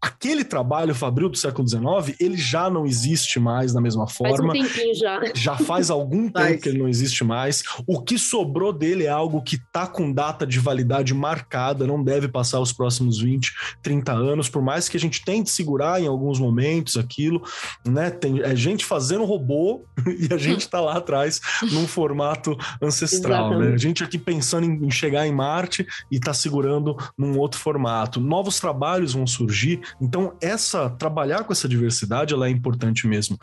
Aquele trabalho fabril do século XIX, ele já não existe mais da mesma Faz um forma. tempinho já. Já faz algum Faz. tempo que ele não existe mais. O que sobrou dele é algo que tá com data de validade marcada, não deve passar os próximos 20, 30 anos, por mais que a gente tente segurar em alguns momentos aquilo, né? Tem é gente fazendo robô e a gente tá lá atrás num formato ancestral, né? A gente aqui pensando em em chegar em Marte e tá segurando num outro formato. Novos trabalhos vão surgir, então essa trabalhar com essa diversidade, ela é importante mesmo.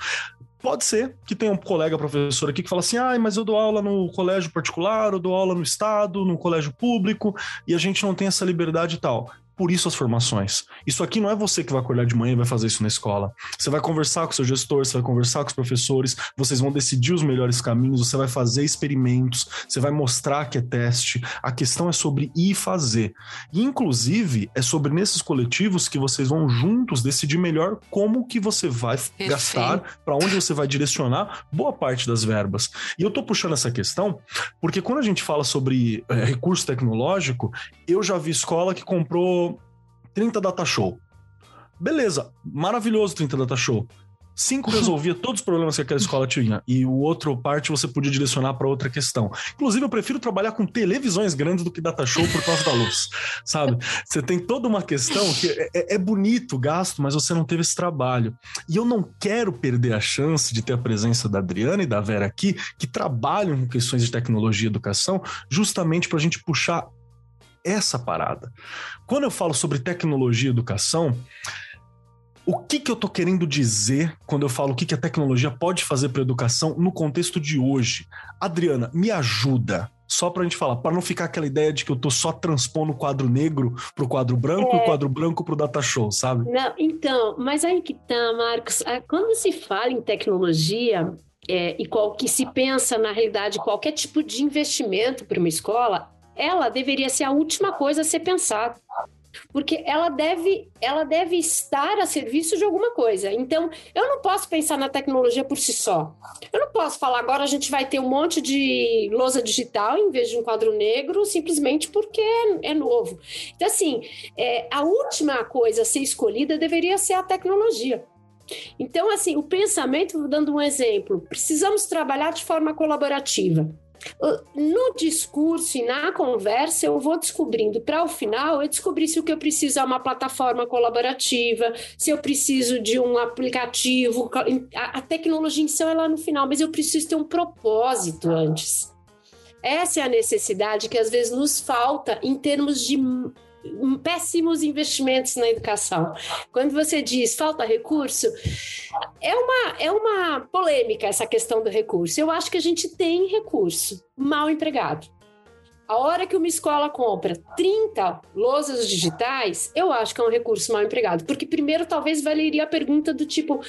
Pode ser que tenha um colega professor aqui que fala assim: ah, mas eu dou aula no colégio particular, eu dou aula no estado, no colégio público, e a gente não tem essa liberdade e tal. Por isso as formações. Isso aqui não é você que vai acordar de manhã e vai fazer isso na escola. Você vai conversar com o seu gestor, você vai conversar com os professores, vocês vão decidir os melhores caminhos, você vai fazer experimentos, você vai mostrar que é teste. A questão é sobre ir e fazer. E, inclusive, é sobre nesses coletivos que vocês vão juntos decidir melhor como que você vai gastar, para onde você vai direcionar boa parte das verbas. E eu tô puxando essa questão porque quando a gente fala sobre é, recurso tecnológico, eu já vi escola que comprou 30 data show. Beleza, maravilhoso 30 data show. Cinco resolvia todos os problemas que aquela escola tinha. E o outro parte você podia direcionar para outra questão. Inclusive, eu prefiro trabalhar com televisões grandes do que data show por causa da luz. Sabe? Você tem toda uma questão que é, é- é bonito o gasto, mas você não teve esse trabalho. E eu não quero perder a chance de ter a presença da Adriana e da Vera aqui, que trabalham com questões de tecnologia e educação, justamente para a gente puxar essa parada. Quando eu falo sobre tecnologia e educação, o que, que eu tô querendo dizer quando eu falo o que, que a tecnologia pode fazer para a educação no contexto de hoje? Adriana, me ajuda. Só pra gente falar, para não ficar aquela ideia de que eu tô só transpondo o quadro negro pro quadro branco e o quadro branco pro data show, sabe? Não, então, mas aí que tá, Marcos. Quando se fala em tecnologia é, e qual que se pensa, na realidade, qualquer tipo de investimento para uma escola, ela deveria ser a última coisa a ser pensada porque ela deve, ela deve estar a serviço de alguma coisa. Então, eu não posso pensar na tecnologia por si só. Eu não posso falar agora a gente vai ter um monte de lousa digital em vez de um quadro negro, simplesmente porque é, novo. Então, assim, é, a última coisa a ser escolhida deveria ser a tecnologia. Então, assim, o pensamento, dando um exemplo, precisamos trabalhar de forma colaborativa. No discurso e na conversa, eu vou descobrindo, para o final, eu descobri se o que eu preciso é uma plataforma colaborativa, se eu preciso de um aplicativo, a, a tecnologia em si é lá no final, mas eu preciso ter um propósito antes. Essa é a necessidade que às vezes nos falta em termos de péssimos investimentos na educação. Quando você diz falta recurso, é uma, é uma polêmica essa questão do recurso. Eu acho que a gente tem recurso mal empregado. A hora que uma escola compra 30 lousas digitais, eu acho que é um recurso mal empregado. Porque, primeiro, talvez valeria a pergunta do tipo: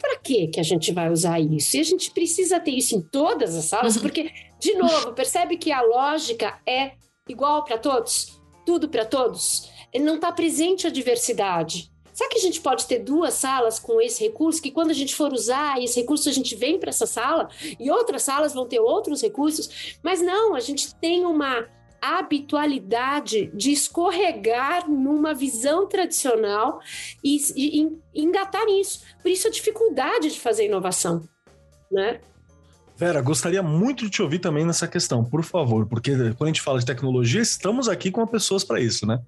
para que que a gente vai usar isso? E a gente precisa ter isso em todas as salas, uhum. porque, de novo, percebe que a lógica é igual para todos? Tudo para todos, não está presente a diversidade. Será que a gente pode ter duas salas com esse recurso, que quando a gente for usar esse recurso, a gente vem para essa sala e outras salas vão ter outros recursos? Mas não, a gente tem uma habitualidade de escorregar numa visão tradicional e, e, e engatar nisso. Por isso a dificuldade de fazer inovação, né? Vera, gostaria muito de te ouvir também nessa questão, por favor, porque quando a gente fala de tecnologia, estamos aqui com pessoas para isso, né?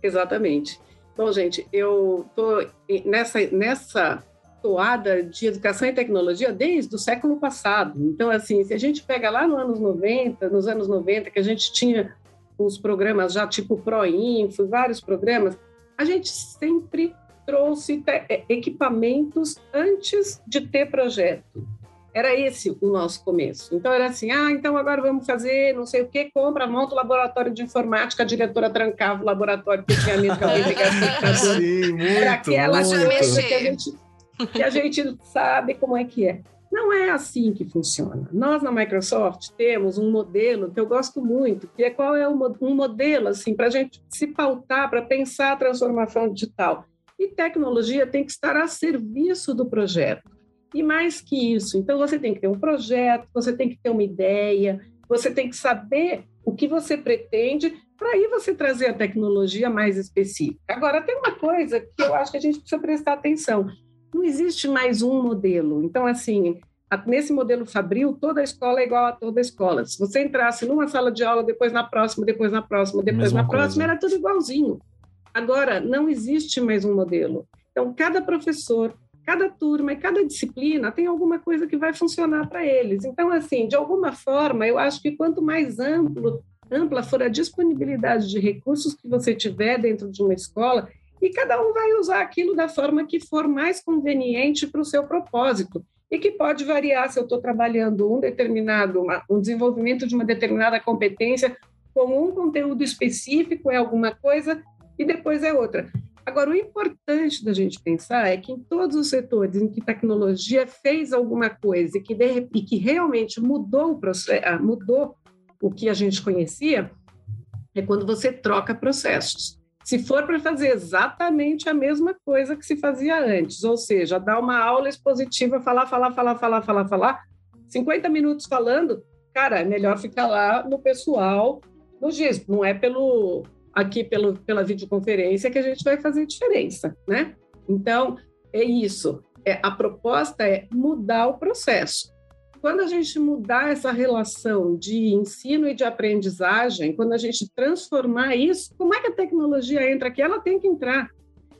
Exatamente. Bom, gente, eu estou nessa, nessa toada de educação e tecnologia desde o século passado. Então, assim, se a gente pega lá nos anos 90, nos anos 90, que a gente tinha os programas já tipo ProInfo, vários programas, a gente sempre trouxe equipamentos antes de ter projeto. Era esse o nosso começo. Então era assim, ah, então agora vamos fazer não sei o que, compra, monta o laboratório de informática, a diretora trancava o laboratório porque tinha medo que alguém pegasse o computador. Sim, muito, Era aquela muito. coisa que a, gente, que a gente sabe como é que é. Não é assim que funciona. Nós na Microsoft temos um modelo que eu gosto muito, que é qual é um modelo assim para a gente se pautar para pensar a transformação digital. E tecnologia tem que estar a serviço do projeto. E mais que isso, então você tem que ter um projeto, você tem que ter uma ideia, você tem que saber o que você pretende, para aí você trazer a tecnologia mais específica. Agora, tem uma coisa que eu acho que a gente precisa prestar atenção: não existe mais um modelo. Então, assim, nesse modelo Fabril, toda escola é igual a toda escola. Se você entrasse numa sala de aula, depois na próxima, depois na próxima, depois Mesma na próxima, coisa. era tudo igualzinho. Agora, não existe mais um modelo. Então, cada professor, cada turma e cada disciplina tem alguma coisa que vai funcionar para eles. Então, assim, de alguma forma, eu acho que quanto mais amplo, ampla for a disponibilidade de recursos que você tiver dentro de uma escola, e cada um vai usar aquilo da forma que for mais conveniente para o seu propósito e que pode variar se eu estou trabalhando um determinado, uma, um desenvolvimento de uma determinada competência com um conteúdo específico é alguma coisa e depois é outra. Agora, o importante da gente pensar é que em todos os setores em que tecnologia fez alguma coisa e que, de, e que realmente mudou o, processo, ah, mudou o que a gente conhecia, é quando você troca processos. Se for para fazer exatamente a mesma coisa que se fazia antes, ou seja, dar uma aula expositiva, falar, falar, falar, falar, falar, falar, 50 minutos falando, cara, é melhor ficar lá no pessoal, no GIS, não é pelo aqui pelo, pela videoconferência que a gente vai fazer diferença, né? Então, é isso. É, a proposta é mudar o processo. Quando a gente mudar essa relação de ensino e de aprendizagem, quando a gente transformar isso, como é que a tecnologia entra aqui? Ela tem que entrar.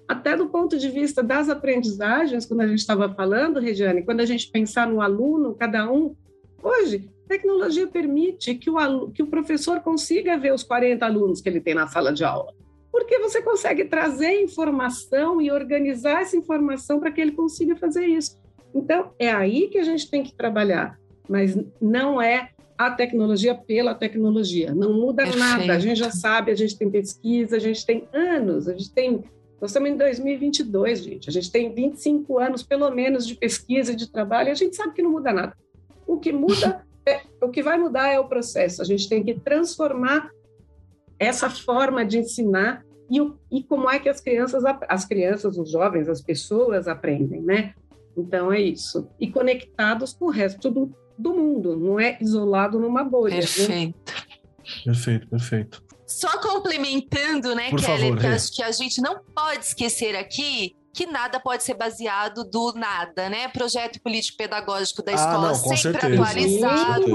Até do ponto de vista das aprendizagens, quando a gente estava falando, Regiane, quando a gente pensar no aluno, cada um, hoje, Tecnologia permite que o, que o professor consiga ver os 40 alunos que ele tem na sala de aula, porque você consegue trazer informação e organizar essa informação para que ele consiga fazer isso. Então, é aí que a gente tem que trabalhar, mas não é a tecnologia pela tecnologia. Não muda Perfeito. nada. A gente já sabe, a gente tem pesquisa, a gente tem anos, a gente tem. Nós estamos em 2022, gente. A gente tem 25 anos, pelo menos, de pesquisa e de trabalho, e a gente sabe que não muda nada. O que muda o que vai mudar é o processo. A gente tem que transformar essa forma de ensinar e, e como é que as crianças, as crianças, os jovens, as pessoas aprendem, né? Então é isso. E conectados com o resto do, do mundo, não é isolado numa bolha. Perfeito. Né? Perfeito, perfeito. Só complementando, né, Por Kelly, favor, que, acho que a gente não pode esquecer aqui que nada pode ser baseado do nada, né? Projeto político-pedagógico da Ah, escola não, sempre certeza. atualizado,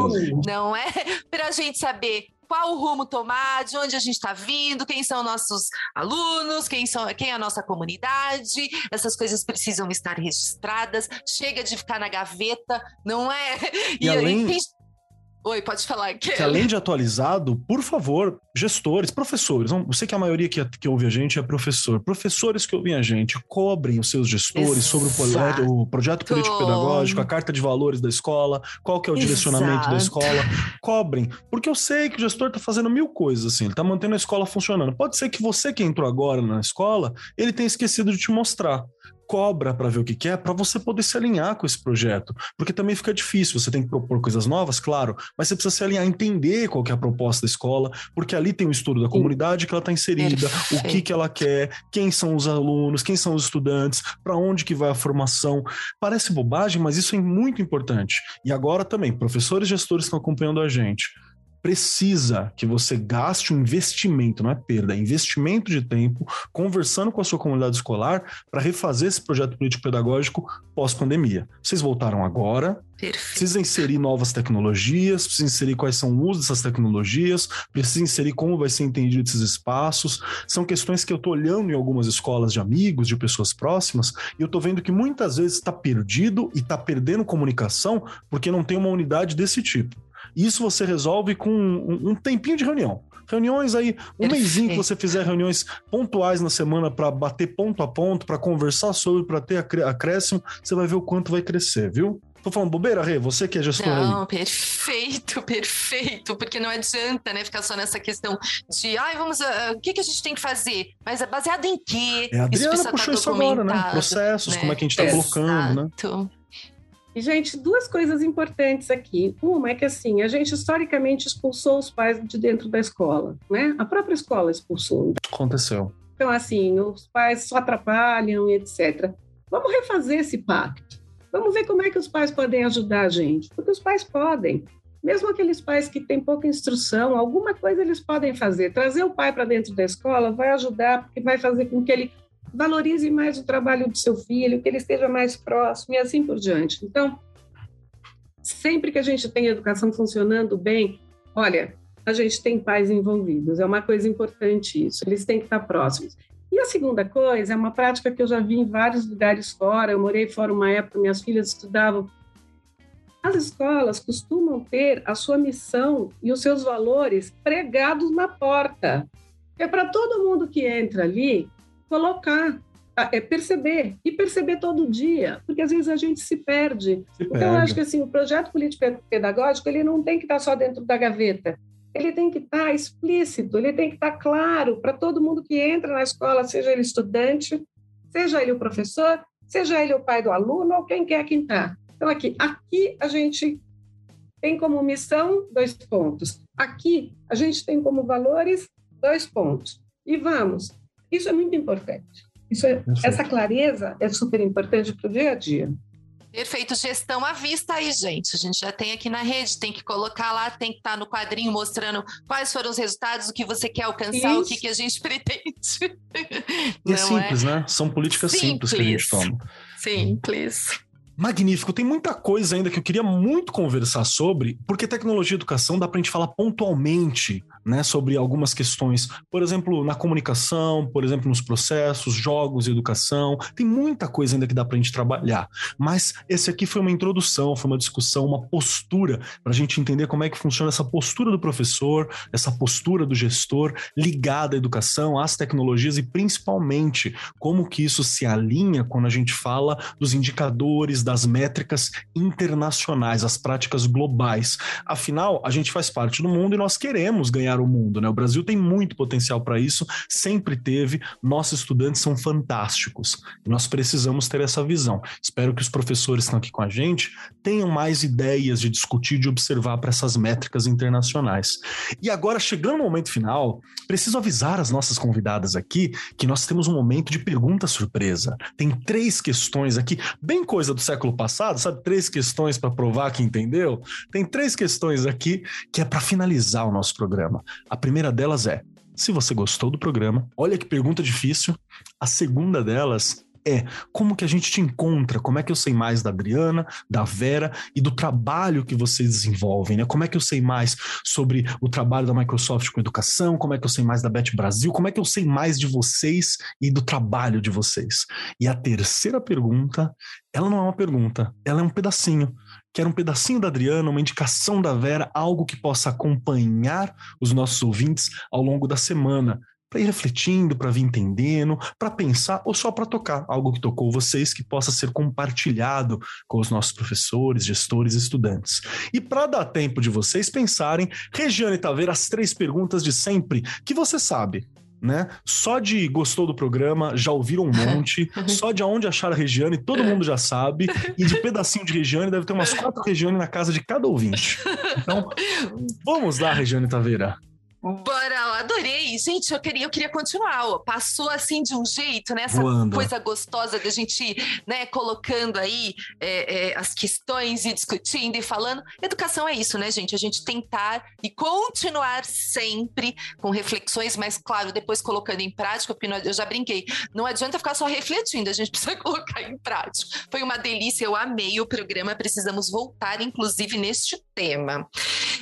não é? Para a gente saber qual o rumo tomar, de onde a gente está vindo, quem são nossos alunos, quem, são, quem é a nossa comunidade, essas coisas precisam estar registradas, chega de ficar na gaveta, não é? E além- tem- Oi, pode falar. Que além de atualizado, por favor, gestores, professores, eu sei que a maioria que, que ouve a gente é professor. Professores que ouvem a gente, cobrem os seus gestores sobre o projeto, o projeto político-pedagógico, a carta de valores da escola, qual que é o direcionamento da Exato. escola. Cobrem, porque eu sei que o gestor está fazendo mil coisas, assim, ele está mantendo a escola funcionando. Pode ser que você que entrou agora na escola, ele tenha esquecido de te mostrar cobra para ver o que quer, para você poder se alinhar com esse projeto, porque também fica difícil. Você tem que propor coisas novas, claro, mas você precisa se alinhar, entender qual que é a proposta da escola, porque ali tem o estudo da comunidade que ela está inserida, o que Perfeito. que ela quer, quem são os alunos, quem são os estudantes, para onde que vai a formação. Parece bobagem, mas isso é muito importante. E agora também, professores e gestores estão acompanhando a gente precisa que você gaste um investimento, não é perda, é investimento de tempo, conversando com a sua comunidade escolar para refazer esse projeto político-pedagógico pós-pandemia. Vocês voltaram agora, Perfeito. precisa inserir novas tecnologias, precisa inserir quais são o uso dessas tecnologias, precisa inserir como vai ser entendido esses espaços. São questões que eu estou olhando em algumas escolas de amigos, de pessoas próximas, e eu estou vendo que muitas vezes está perdido e está perdendo comunicação porque não tem uma unidade desse tipo. Isso você resolve com um, um tempinho de reunião. Reuniões aí, um Perfeito. mêsinho que você fizer reuniões pontuais na semana para bater ponto a ponto, para conversar sobre, para ter acré- acréscimo, você vai ver o quanto vai crescer, viu? Tô falando bobeira, Rê? Você que é gestor aí. Não, perfeito, perfeito, porque não adianta, né, ficar só nessa questão de, ai, vamos, ah, o que, que a gente tem que fazer? Mas é baseado em quê? É, a Adriana puxou tá isso agora, né? Processos, né? como é que a gente tá colocando, né? E, gente, duas coisas importantes aqui. Uma é que, assim, a gente historicamente expulsou os pais de dentro da escola, né? A própria escola expulsou. Aconteceu. Então, assim, os pais só atrapalham e etc. Vamos refazer esse pacto. Vamos ver como é que os pais podem ajudar a gente. Porque os pais podem. Mesmo aqueles pais que têm pouca instrução, alguma coisa eles podem fazer. Trazer o pai para dentro da escola vai ajudar, porque vai fazer com que ele valorize mais o trabalho do seu filho, que ele esteja mais próximo e assim por diante. Então, sempre que a gente tem educação funcionando bem, olha, a gente tem pais envolvidos, é uma coisa importante isso, eles têm que estar próximos. E a segunda coisa é uma prática que eu já vi em vários lugares fora, eu morei fora uma época, minhas filhas estudavam. As escolas costumam ter a sua missão e os seus valores pregados na porta. É para todo mundo que entra ali colocar, tá? é perceber, e perceber todo dia, porque às vezes a gente se perde. Se Então, eu acho que pega. assim, o projeto político-pedagógico ele não tem que estar só dentro da gaveta. Ele tem que estar explícito, ele tem que estar claro para todo mundo que entra na escola, seja ele estudante, seja ele o professor, seja ele o pai do aluno ou quem quer que está. Então, aqui, aqui a gente tem como missão dois pontos. Aqui a gente tem como valores dois pontos. E vamos. Isso é muito importante. Isso é- essa clareza é super importante para o dia a dia. Perfeito, gestão à vista aí, gente. A gente já tem aqui na rede, tem que colocar lá, tem que estar no quadrinho mostrando quais foram os resultados, o que você quer alcançar, o que, Isso. que a gente pretende. E é Não simples, né? São políticas simples, que a gente Simples. toma. Simples. Magnífico. Tem muita coisa ainda que eu queria muito conversar sobre, porque tecnologia e educação dá para a gente falar pontualmente né, sobre algumas questões. Por exemplo, na comunicação, por exemplo, nos processos, jogos e educação. Tem muita coisa ainda que dá para a gente trabalhar. Mas esse aqui foi uma introdução, foi uma discussão, uma postura para a gente entender como é que funciona essa postura do professor, essa postura do gestor ligada à educação, às tecnologias e principalmente como que isso se alinha quando a gente fala dos indicadores, das métricas internacionais, as práticas globais. Afinal, a gente faz parte do mundo e nós queremos ganhar o mundo, né? O Brasil tem muito potencial para isso, sempre teve. Nossos estudantes são fantásticos e nós precisamos ter essa visão. Espero que os professores que estão aqui com a gente tenham mais ideias de discutir, de observar para essas métricas internacionais. E agora, chegando no momento final, preciso avisar as nossas convidadas aqui que nós temos um momento de pergunta surpresa. Tem três questões aqui, bem coisa do século passado, sabe? Três questões para provar que entendeu. Tem três questões aqui que é para finalizar o nosso programa. A primeira delas é: se você gostou do programa, olha que pergunta difícil. A segunda delas é como que a gente te encontra, como é que eu sei mais da Adriana, da Vera e do trabalho que vocês desenvolvem, né? Como é que eu sei mais sobre o trabalho da Microsoft com educação, como é que eu sei mais da Bet Brasil, como é que eu sei mais de vocês e do trabalho de vocês. E a terceira pergunta, ela não é uma pergunta, ela é um pedacinho que um pedacinho da Adriana, uma indicação da Vera, algo que possa acompanhar os nossos ouvintes ao longo da semana para ir refletindo, para vir entendendo, para pensar ou só para tocar algo que tocou vocês que possa ser compartilhado com os nossos professores, gestores e estudantes. E para dar tempo de vocês pensarem, Regiane Taveira, as três perguntas de sempre que você sabe. Né? Só de gostou do programa, já ouviram um monte. só de aonde achar a Regiane, todo mundo já sabe. E de pedacinho de Regiane, deve ter umas quatro Regiane na casa de cada ouvinte. Então, vamos lá, Regiane Taveira. Bora lá, adorei. Gente, eu queria, eu queria continuar. Passou assim de um jeito, né? Essa Voando. coisa gostosa da gente, né, colocando aí é, é, as questões e discutindo e falando. Educação é isso, né, gente? A gente tentar e continuar sempre com reflexões, mas claro, depois colocando em prática, porque eu já brinquei. Não adianta ficar só refletindo, a gente precisa colocar em prática. Foi uma delícia, eu amei o programa. Precisamos voltar, inclusive, neste tema.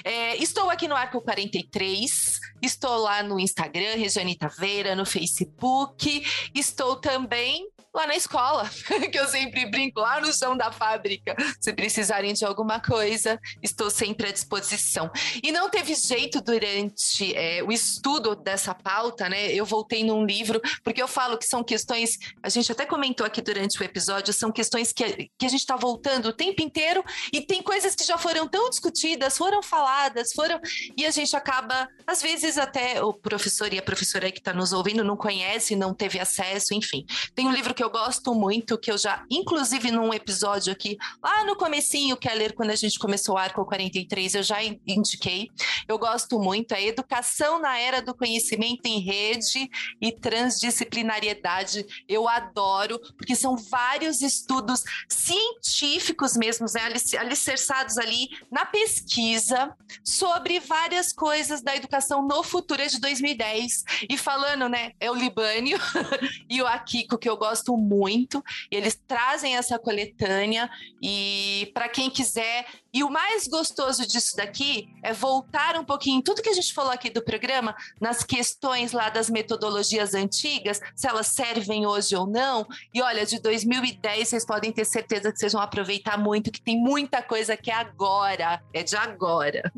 É, estou aqui no Arco 43, estou lá no Instagram, Regiane Taveira, no Facebook, estou também lá na escola, que eu sempre brinco, lá no chão da fábrica. Se precisarem de alguma coisa, estou sempre à disposição. E não teve jeito durante é, o estudo dessa pauta, né? Eu voltei num livro, porque eu falo que são questões, a gente até comentou aqui durante o episódio, são questões que, que a gente está voltando o tempo inteiro e tem coisas que já foram tão discutidas, foram faladas, foram. E a gente acaba, às vezes, até o professor e a professora que está nos ouvindo não conhece, não teve acesso, enfim. Tem um livro que eu gosto muito, que eu já, inclusive num episódio aqui, lá no comecinho, Keller, quando a gente começou o Arco 43, eu já indiquei. Eu gosto muito, é Educação na Era do Conhecimento em Rede e Transdisciplinariedade. Eu adoro, porque são vários estudos científicos mesmo, né, alicerçados ali na pesquisa sobre várias coisas da educação no futuro, é de 2010. E falando, né, é o Libânio e o Akiko, que eu gosto gosto muito. eles trazem essa coletânea e para quem quiser. E o mais gostoso disso daqui é voltar um pouquinho tudo que a gente falou aqui do programa nas questões lá das metodologias antigas, se elas servem hoje ou não. E olha, de 2010 vocês podem ter certeza que vocês vão aproveitar muito, que tem muita coisa que é agora, é de agora.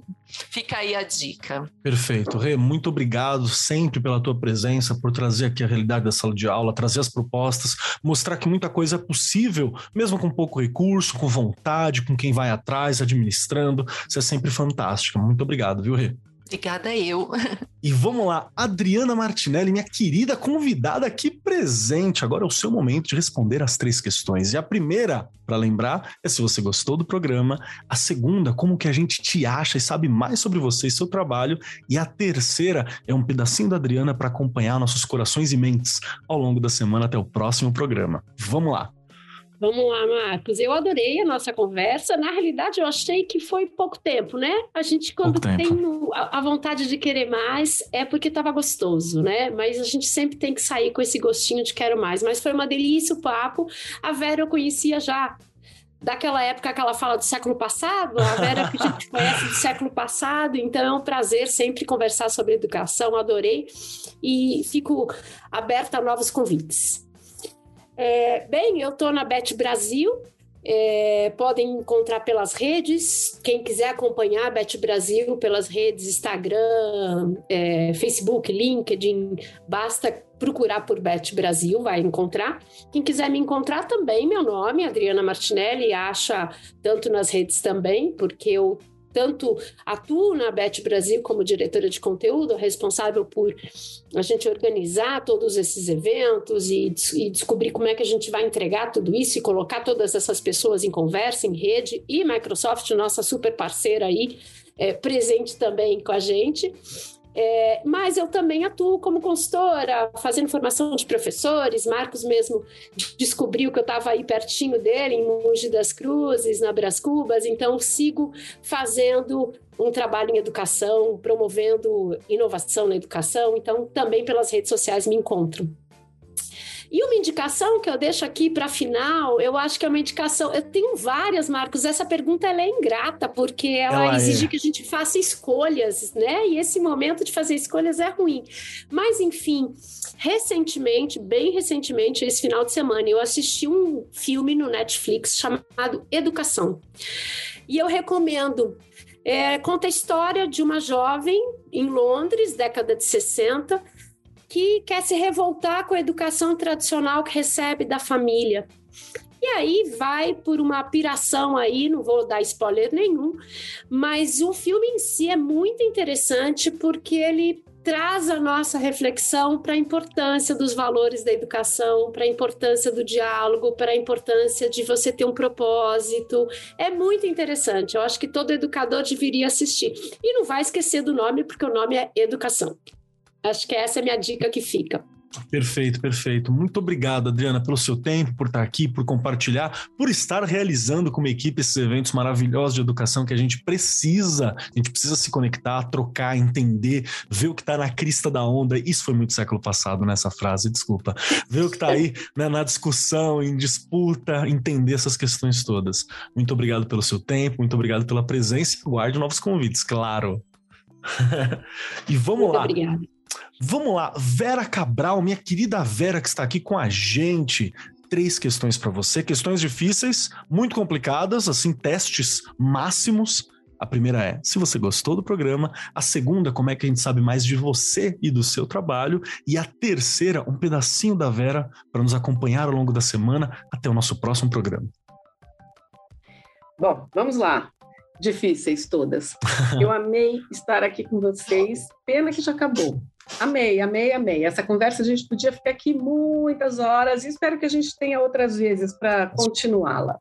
Fica aí a dica. Perfeito. Rê, muito obrigado sempre pela tua presença, por trazer aqui a realidade da sala de aula, trazer as propostas, mostrar que muita coisa é possível, mesmo com pouco recurso, com vontade, com quem vai atrás, administrando. Você é sempre fantástica. Muito obrigado, viu, Rê? Obrigada eu. E vamos lá, Adriana Martinelli, minha querida convidada aqui presente. Agora é o seu momento de responder as três questões. E a primeira, para lembrar, é se você gostou do programa. A segunda, como que a gente te acha e sabe mais sobre você e seu trabalho. E a terceira é um pedacinho da Adriana para acompanhar nossos corações e mentes ao longo da semana até o próximo programa. Vamos lá. Vamos lá, Marcos. Eu adorei a nossa conversa. Na realidade, eu achei que foi pouco tempo, né? A gente, quando tem a vontade de querer mais, é porque estava gostoso, né? Mas a gente sempre tem que sair com esse gostinho de quero mais. Mas foi uma delícia o papo. A Vera eu conhecia já daquela época que ela fala do século passado, a Vera que a gente conhece do século passado, então é um prazer sempre conversar sobre educação, adorei e fico aberta a novos convites. É, bem, eu estou na Bet Brasil. É, podem encontrar pelas redes. Quem quiser acompanhar a Bet Brasil pelas redes Instagram, é, Facebook, LinkedIn, basta procurar por Beth Brasil, vai encontrar. Quem quiser me encontrar também, meu nome, Adriana Martinelli, acha tanto nas redes também, porque eu tanto atuo na Bet Brasil como diretora de conteúdo, responsável por a gente organizar todos esses eventos e, e, descobrir como é que a gente vai entregar tudo isso e colocar todas essas pessoas em conversa, em rede, e Microsoft, nossa super parceira aí, é, presente também com a gente. É, mas eu também atuo como consultora, fazendo formação de professores. Marcos mesmo descobriu que eu estava aí pertinho dele, em Mogi das Cruzes, na Bras Cubas, então sigo fazendo um trabalho em educação, promovendo inovação na educação, então também pelas redes sociais me encontro. E uma indicação que eu deixo aqui para final, eu acho que é uma indicação. Eu tenho várias, Marcos. Essa pergunta é ingrata, porque ela, ela exige é. que a gente faça escolhas, né? E esse momento de fazer escolhas é ruim. Mas, enfim, recentemente, bem recentemente, esse final de semana, eu assisti um filme no Netflix chamado Educação. E eu recomendo. É, conta a história de uma jovem em Londres, década de 60, que quer se revoltar com a educação tradicional que recebe da família. E aí vai por uma piração aí, não vou dar spoiler nenhum, mas o filme em si é muito interessante porque ele traz a nossa reflexão para a importância dos valores da educação, para a importância do diálogo, para a importância de você ter um propósito. É muito interessante. Eu acho que todo educador deveria assistir. E não vai esquecer do nome, porque o nome é Educação. Acho que essa é a minha dica que fica. Perfeito, perfeito. Muito obrigado, Adriana, pelo seu tempo, por estar aqui, por compartilhar, por estar realizando como equipe esses eventos maravilhosos de educação que a gente precisa. A gente precisa se conectar, trocar, entender, ver o que está na crista da onda. Isso foi muito século passado nessa frase, desculpa. Ver o que está aí né, na discussão, em disputa, entender essas questões todas. Muito obrigado pelo seu tempo, muito obrigado pela presença e guarde novos convites, claro. e vamos muito lá. Obrigada. Vamos lá, Vera Cabral, minha querida Vera que está aqui com a gente. Três questões para você, questões difíceis, muito complicadas, assim, testes máximos. A primeira é se você gostou do programa. A segunda, como é que a gente sabe mais de você e do seu trabalho. E a terceira, um pedacinho da Vera para nos acompanhar ao longo da semana até o nosso próximo programa. Bom, vamos lá. Difíceis todas. Eu amei estar aqui com vocês. Pena que já acabou. Amei, amei, amei. Essa conversa a gente podia ficar aqui muitas horas e espero que a gente tenha outras vezes para continuá-la.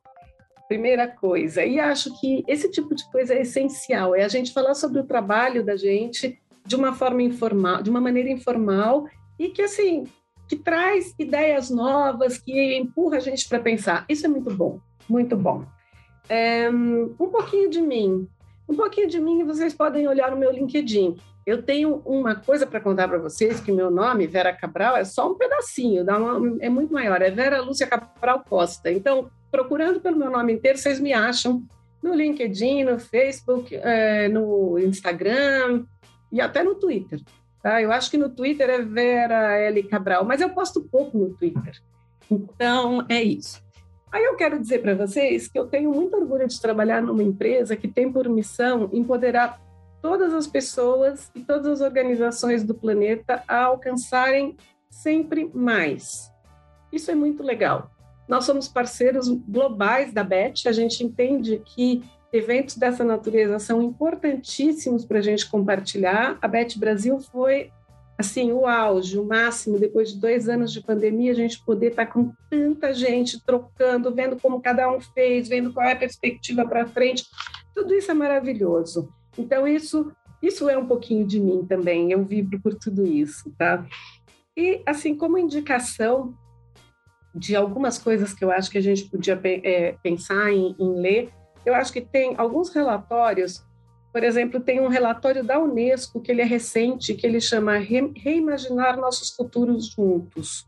Primeira coisa, e acho que esse tipo de coisa é essencial, é a gente falar sobre o trabalho da gente de uma forma informal, de uma maneira informal e que assim, que traz ideias novas, que empurra a gente para pensar. Isso é muito bom, muito bom. É, um pouquinho de mim, um pouquinho de mim, vocês podem olhar no meu LinkedIn. Eu tenho uma coisa para contar para vocês, que meu nome, Vera Cabral, é só um pedacinho, é muito maior, é Vera Lúcia Cabral Costa. Então, procurando pelo meu nome inteiro, vocês me acham no LinkedIn, no Facebook, é, no Instagram e até no Twitter. Tá? Eu acho que no Twitter é Vera L. Cabral, mas eu posto pouco no Twitter. Então, é isso. Aí eu quero dizer para vocês que eu tenho muito orgulho de trabalhar numa empresa que tem por missão empoderar todas as pessoas e todas as organizações do planeta a alcançarem sempre mais. Isso é muito legal. Nós somos parceiros globais da BET, a gente entende que eventos dessa natureza são importantíssimos para a gente compartilhar. A BET Brasil foi assim o auge, o máximo depois de dois anos de pandemia, a gente poder estar tá com tanta gente trocando, vendo como cada um fez, vendo qual é a perspectiva para frente. Tudo isso é maravilhoso. Então, isso, isso é um pouquinho de mim também, eu vibro por tudo isso, tá? E, assim, como indicação de algumas coisas que eu acho que a gente podia é, pensar em, em ler, eu acho que tem alguns relatórios por exemplo, tem um relatório da Unesco que ele é recente, que ele chama Reimaginar Nossos Futuros Juntos.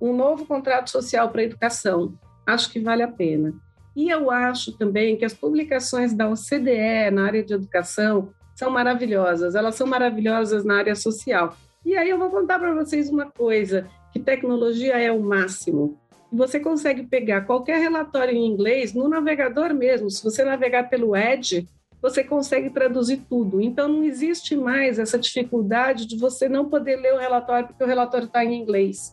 Um novo contrato social para a educação. Acho que vale a pena. E eu acho também que as publicações da OCDE na área de educação são maravilhosas, elas são maravilhosas na área social. E aí eu vou contar para vocês uma coisa, que tecnologia é o máximo. Você consegue pegar qualquer relatório em inglês no navegador mesmo. Se você navegar pelo Edge, você consegue traduzir tudo. Então, não existe mais essa dificuldade de você não poder ler o relatório porque o relatório está em inglês.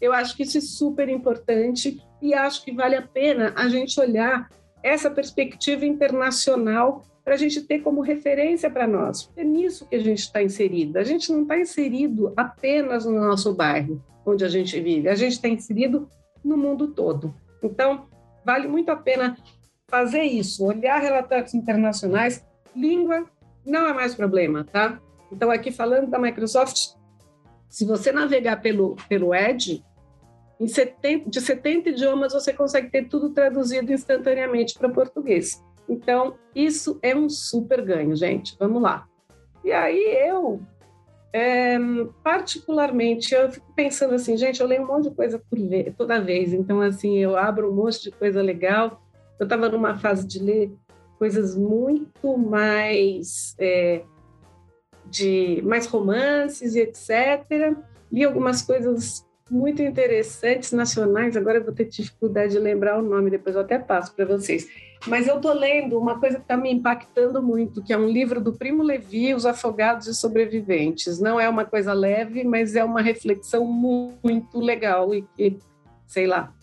Eu acho que isso é super importante e acho que vale a pena a gente olhar essa perspectiva internacional para a gente ter como referência para nós. É nisso que a gente está inserido. A gente não está inserido apenas no nosso bairro, onde a gente vive, a gente está inserido no mundo todo. Então, vale muito a pena fazer isso, olhar relatórios internacionais. Língua não é mais problema, tá? Então, aqui falando da Microsoft, se você navegar pelo, pelo Edge, 70, de 70 idiomas você consegue ter tudo traduzido instantaneamente para português. Então, isso é um super ganho, gente. Vamos lá. E aí eu, é, particularmente, eu fico pensando assim, gente, eu leio um monte de coisa por vez, toda vez. Então, assim, eu abro um monte de coisa legal. Eu estava numa fase de ler coisas muito mais é, de mais romances e etc. Li algumas coisas muito interessantes nacionais. Agora eu vou ter dificuldade de lembrar o nome, depois eu até passo para vocês. Mas eu estou lendo uma coisa que está me impactando muito, que é um livro do Primo Levi, Os Afogados e Sobreviventes. Não é uma coisa leve, mas é uma reflexão muito legal e que, sei lá,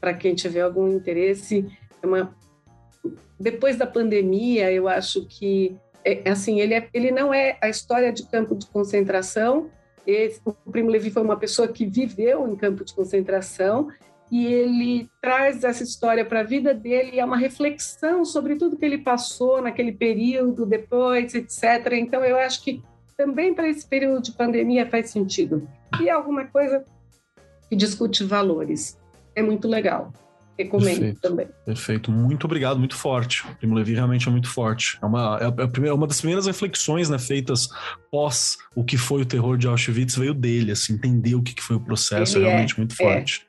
para quem tiver algum interesse, é uma... depois da pandemia, eu acho que é, assim ele, é, ele não é a história de campo de concentração. Esse, o Primo Levi foi uma pessoa que viveu em campo de concentração e ele traz essa história para a vida dele, é uma reflexão sobre tudo que ele passou naquele período, depois, etc. Então, eu acho que também para esse período de pandemia faz sentido. E alguma coisa que discute valores. É muito legal. Recomendo perfeito, também. Perfeito. Muito obrigado, muito forte. O Primo Levi realmente é muito forte. É uma, é a primeira, uma das primeiras reflexões né, feitas pós o que foi o terror de Auschwitz veio dele, assim, entender o que, que foi o processo, é realmente muito é. forte.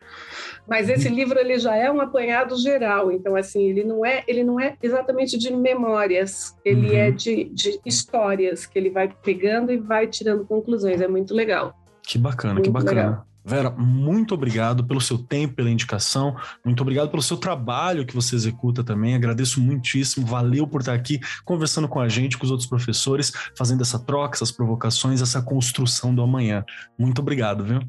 Mas esse livro ele já é um apanhado geral, então assim ele não é ele não é exatamente de memórias, ele uhum. é de, de histórias que ele vai pegando e vai tirando conclusões. É muito legal. Que bacana, muito que bacana. Legal. Vera, muito obrigado pelo seu tempo, pela indicação, muito obrigado pelo seu trabalho que você executa também. Agradeço muitíssimo, valeu por estar aqui conversando com a gente, com os outros professores, fazendo essa troca, essas provocações, essa construção do amanhã. Muito obrigado, viu?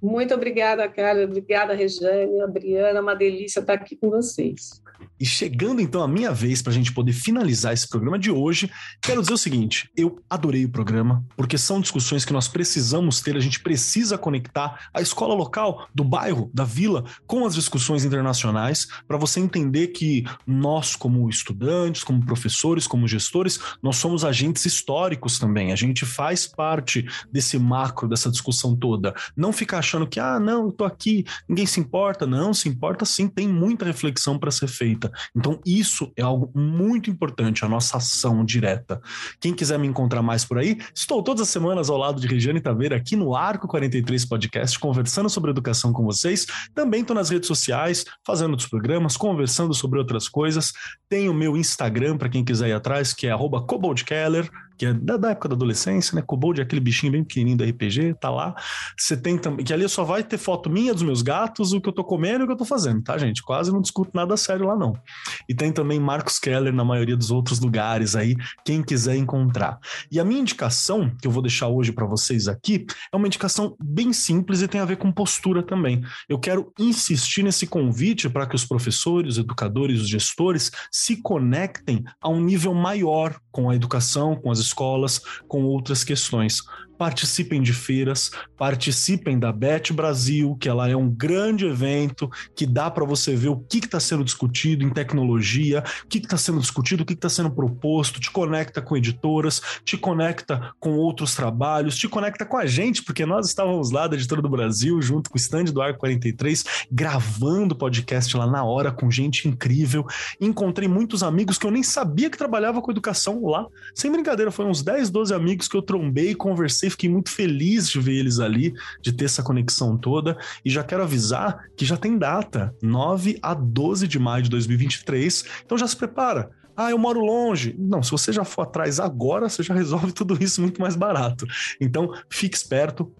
Muito obrigada, cara. Obrigada, Rejane, Adriana. Uma delícia estar aqui com vocês. E chegando então a minha vez para a gente poder finalizar esse programa de hoje, quero dizer o seguinte: eu adorei o programa, porque são discussões que nós precisamos ter, a gente precisa conectar a escola local, do bairro, da vila, com as discussões internacionais, para você entender que nós, como estudantes, como professores, como gestores, nós somos agentes históricos também. A gente faz parte desse macro, dessa discussão toda. Não ficar achando que, ah, não, eu tô aqui, ninguém se importa. Não, se importa sim, tem muita reflexão para ser feita feita. Então, isso é algo muito importante, a nossa ação direta. Quem quiser me encontrar mais por aí, estou todas as semanas ao lado de Regiane Taveira aqui no Arco 43 Podcast, conversando sobre educação com vocês. Também estou nas redes sociais, fazendo outros programas, conversando sobre outras coisas. Tem o meu Instagram, para quem quiser ir atrás, que é @coboldkeller que é da, da, época da adolescência, né? Kobold é aquele bichinho bem pequenininho do RPG, tá lá. Você tem também. Que ali só vai ter foto minha dos meus gatos, o que eu tô comendo e o que eu tô fazendo, tá, gente? Quase não discuto nada sério lá, não. E tem também Marcos Keller na maioria dos outros lugares aí, quem quiser encontrar. E a minha indicação, que eu vou deixar hoje para vocês aqui, é uma indicação bem simples e tem a ver com postura também. Eu quero insistir nesse convite para que os professores, os educadores, os gestores se conectem a um nível maior com a educação, com as escolas, com outras questões participem de feiras, participem da Bet Brasil, que ela é um grande evento que dá para você ver o que está sendo discutido em tecnologia, o que está sendo discutido, o que está sendo proposto, te conecta com editoras, te conecta com outros trabalhos, te conecta com a gente, porque nós estávamos lá da Editora do Brasil, junto com o stand do Arco 43, gravando podcast lá na hora com gente incrível. Encontrei muitos amigos que eu nem sabia que trabalhava com educação lá. Sem brincadeira, foram uns 10, 12 amigos que eu trombei, conversei fiquei muito feliz de ver eles ali, de ter essa conexão toda. E já quero avisar que já tem data, 9 a 12 de maio de 2023. Então já se prepara. Ah, eu moro longe. Não, se você já for atrás agora, você já resolve tudo isso muito mais barato. Então, fique esperto,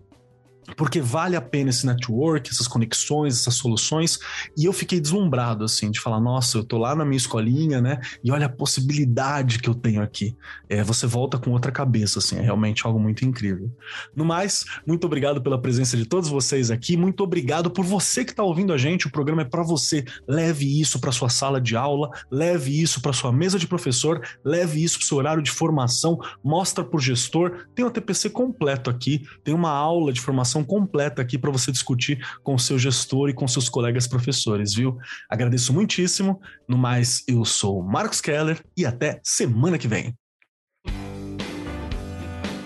porque vale a pena esse network, essas conexões, essas soluções. E eu fiquei deslumbrado, assim, de falar: nossa, eu tô lá na minha escolinha, né? E olha a possibilidade que eu tenho aqui. É, você volta com outra cabeça, assim, é realmente algo muito incrível. No mais, muito obrigado pela presença de todos vocês aqui, muito obrigado por você que está ouvindo a gente. O programa é para você. Leve isso para sua sala de aula, leve isso para sua mesa de professor, leve isso para seu horário de formação, mostra para o gestor. Tem o TPC completo aqui, tem uma aula de formação completa aqui para você discutir com o seu gestor e com seus colegas professores, viu? Agradeço muitíssimo. No mais, eu sou Marcos Keller e até semana que vem.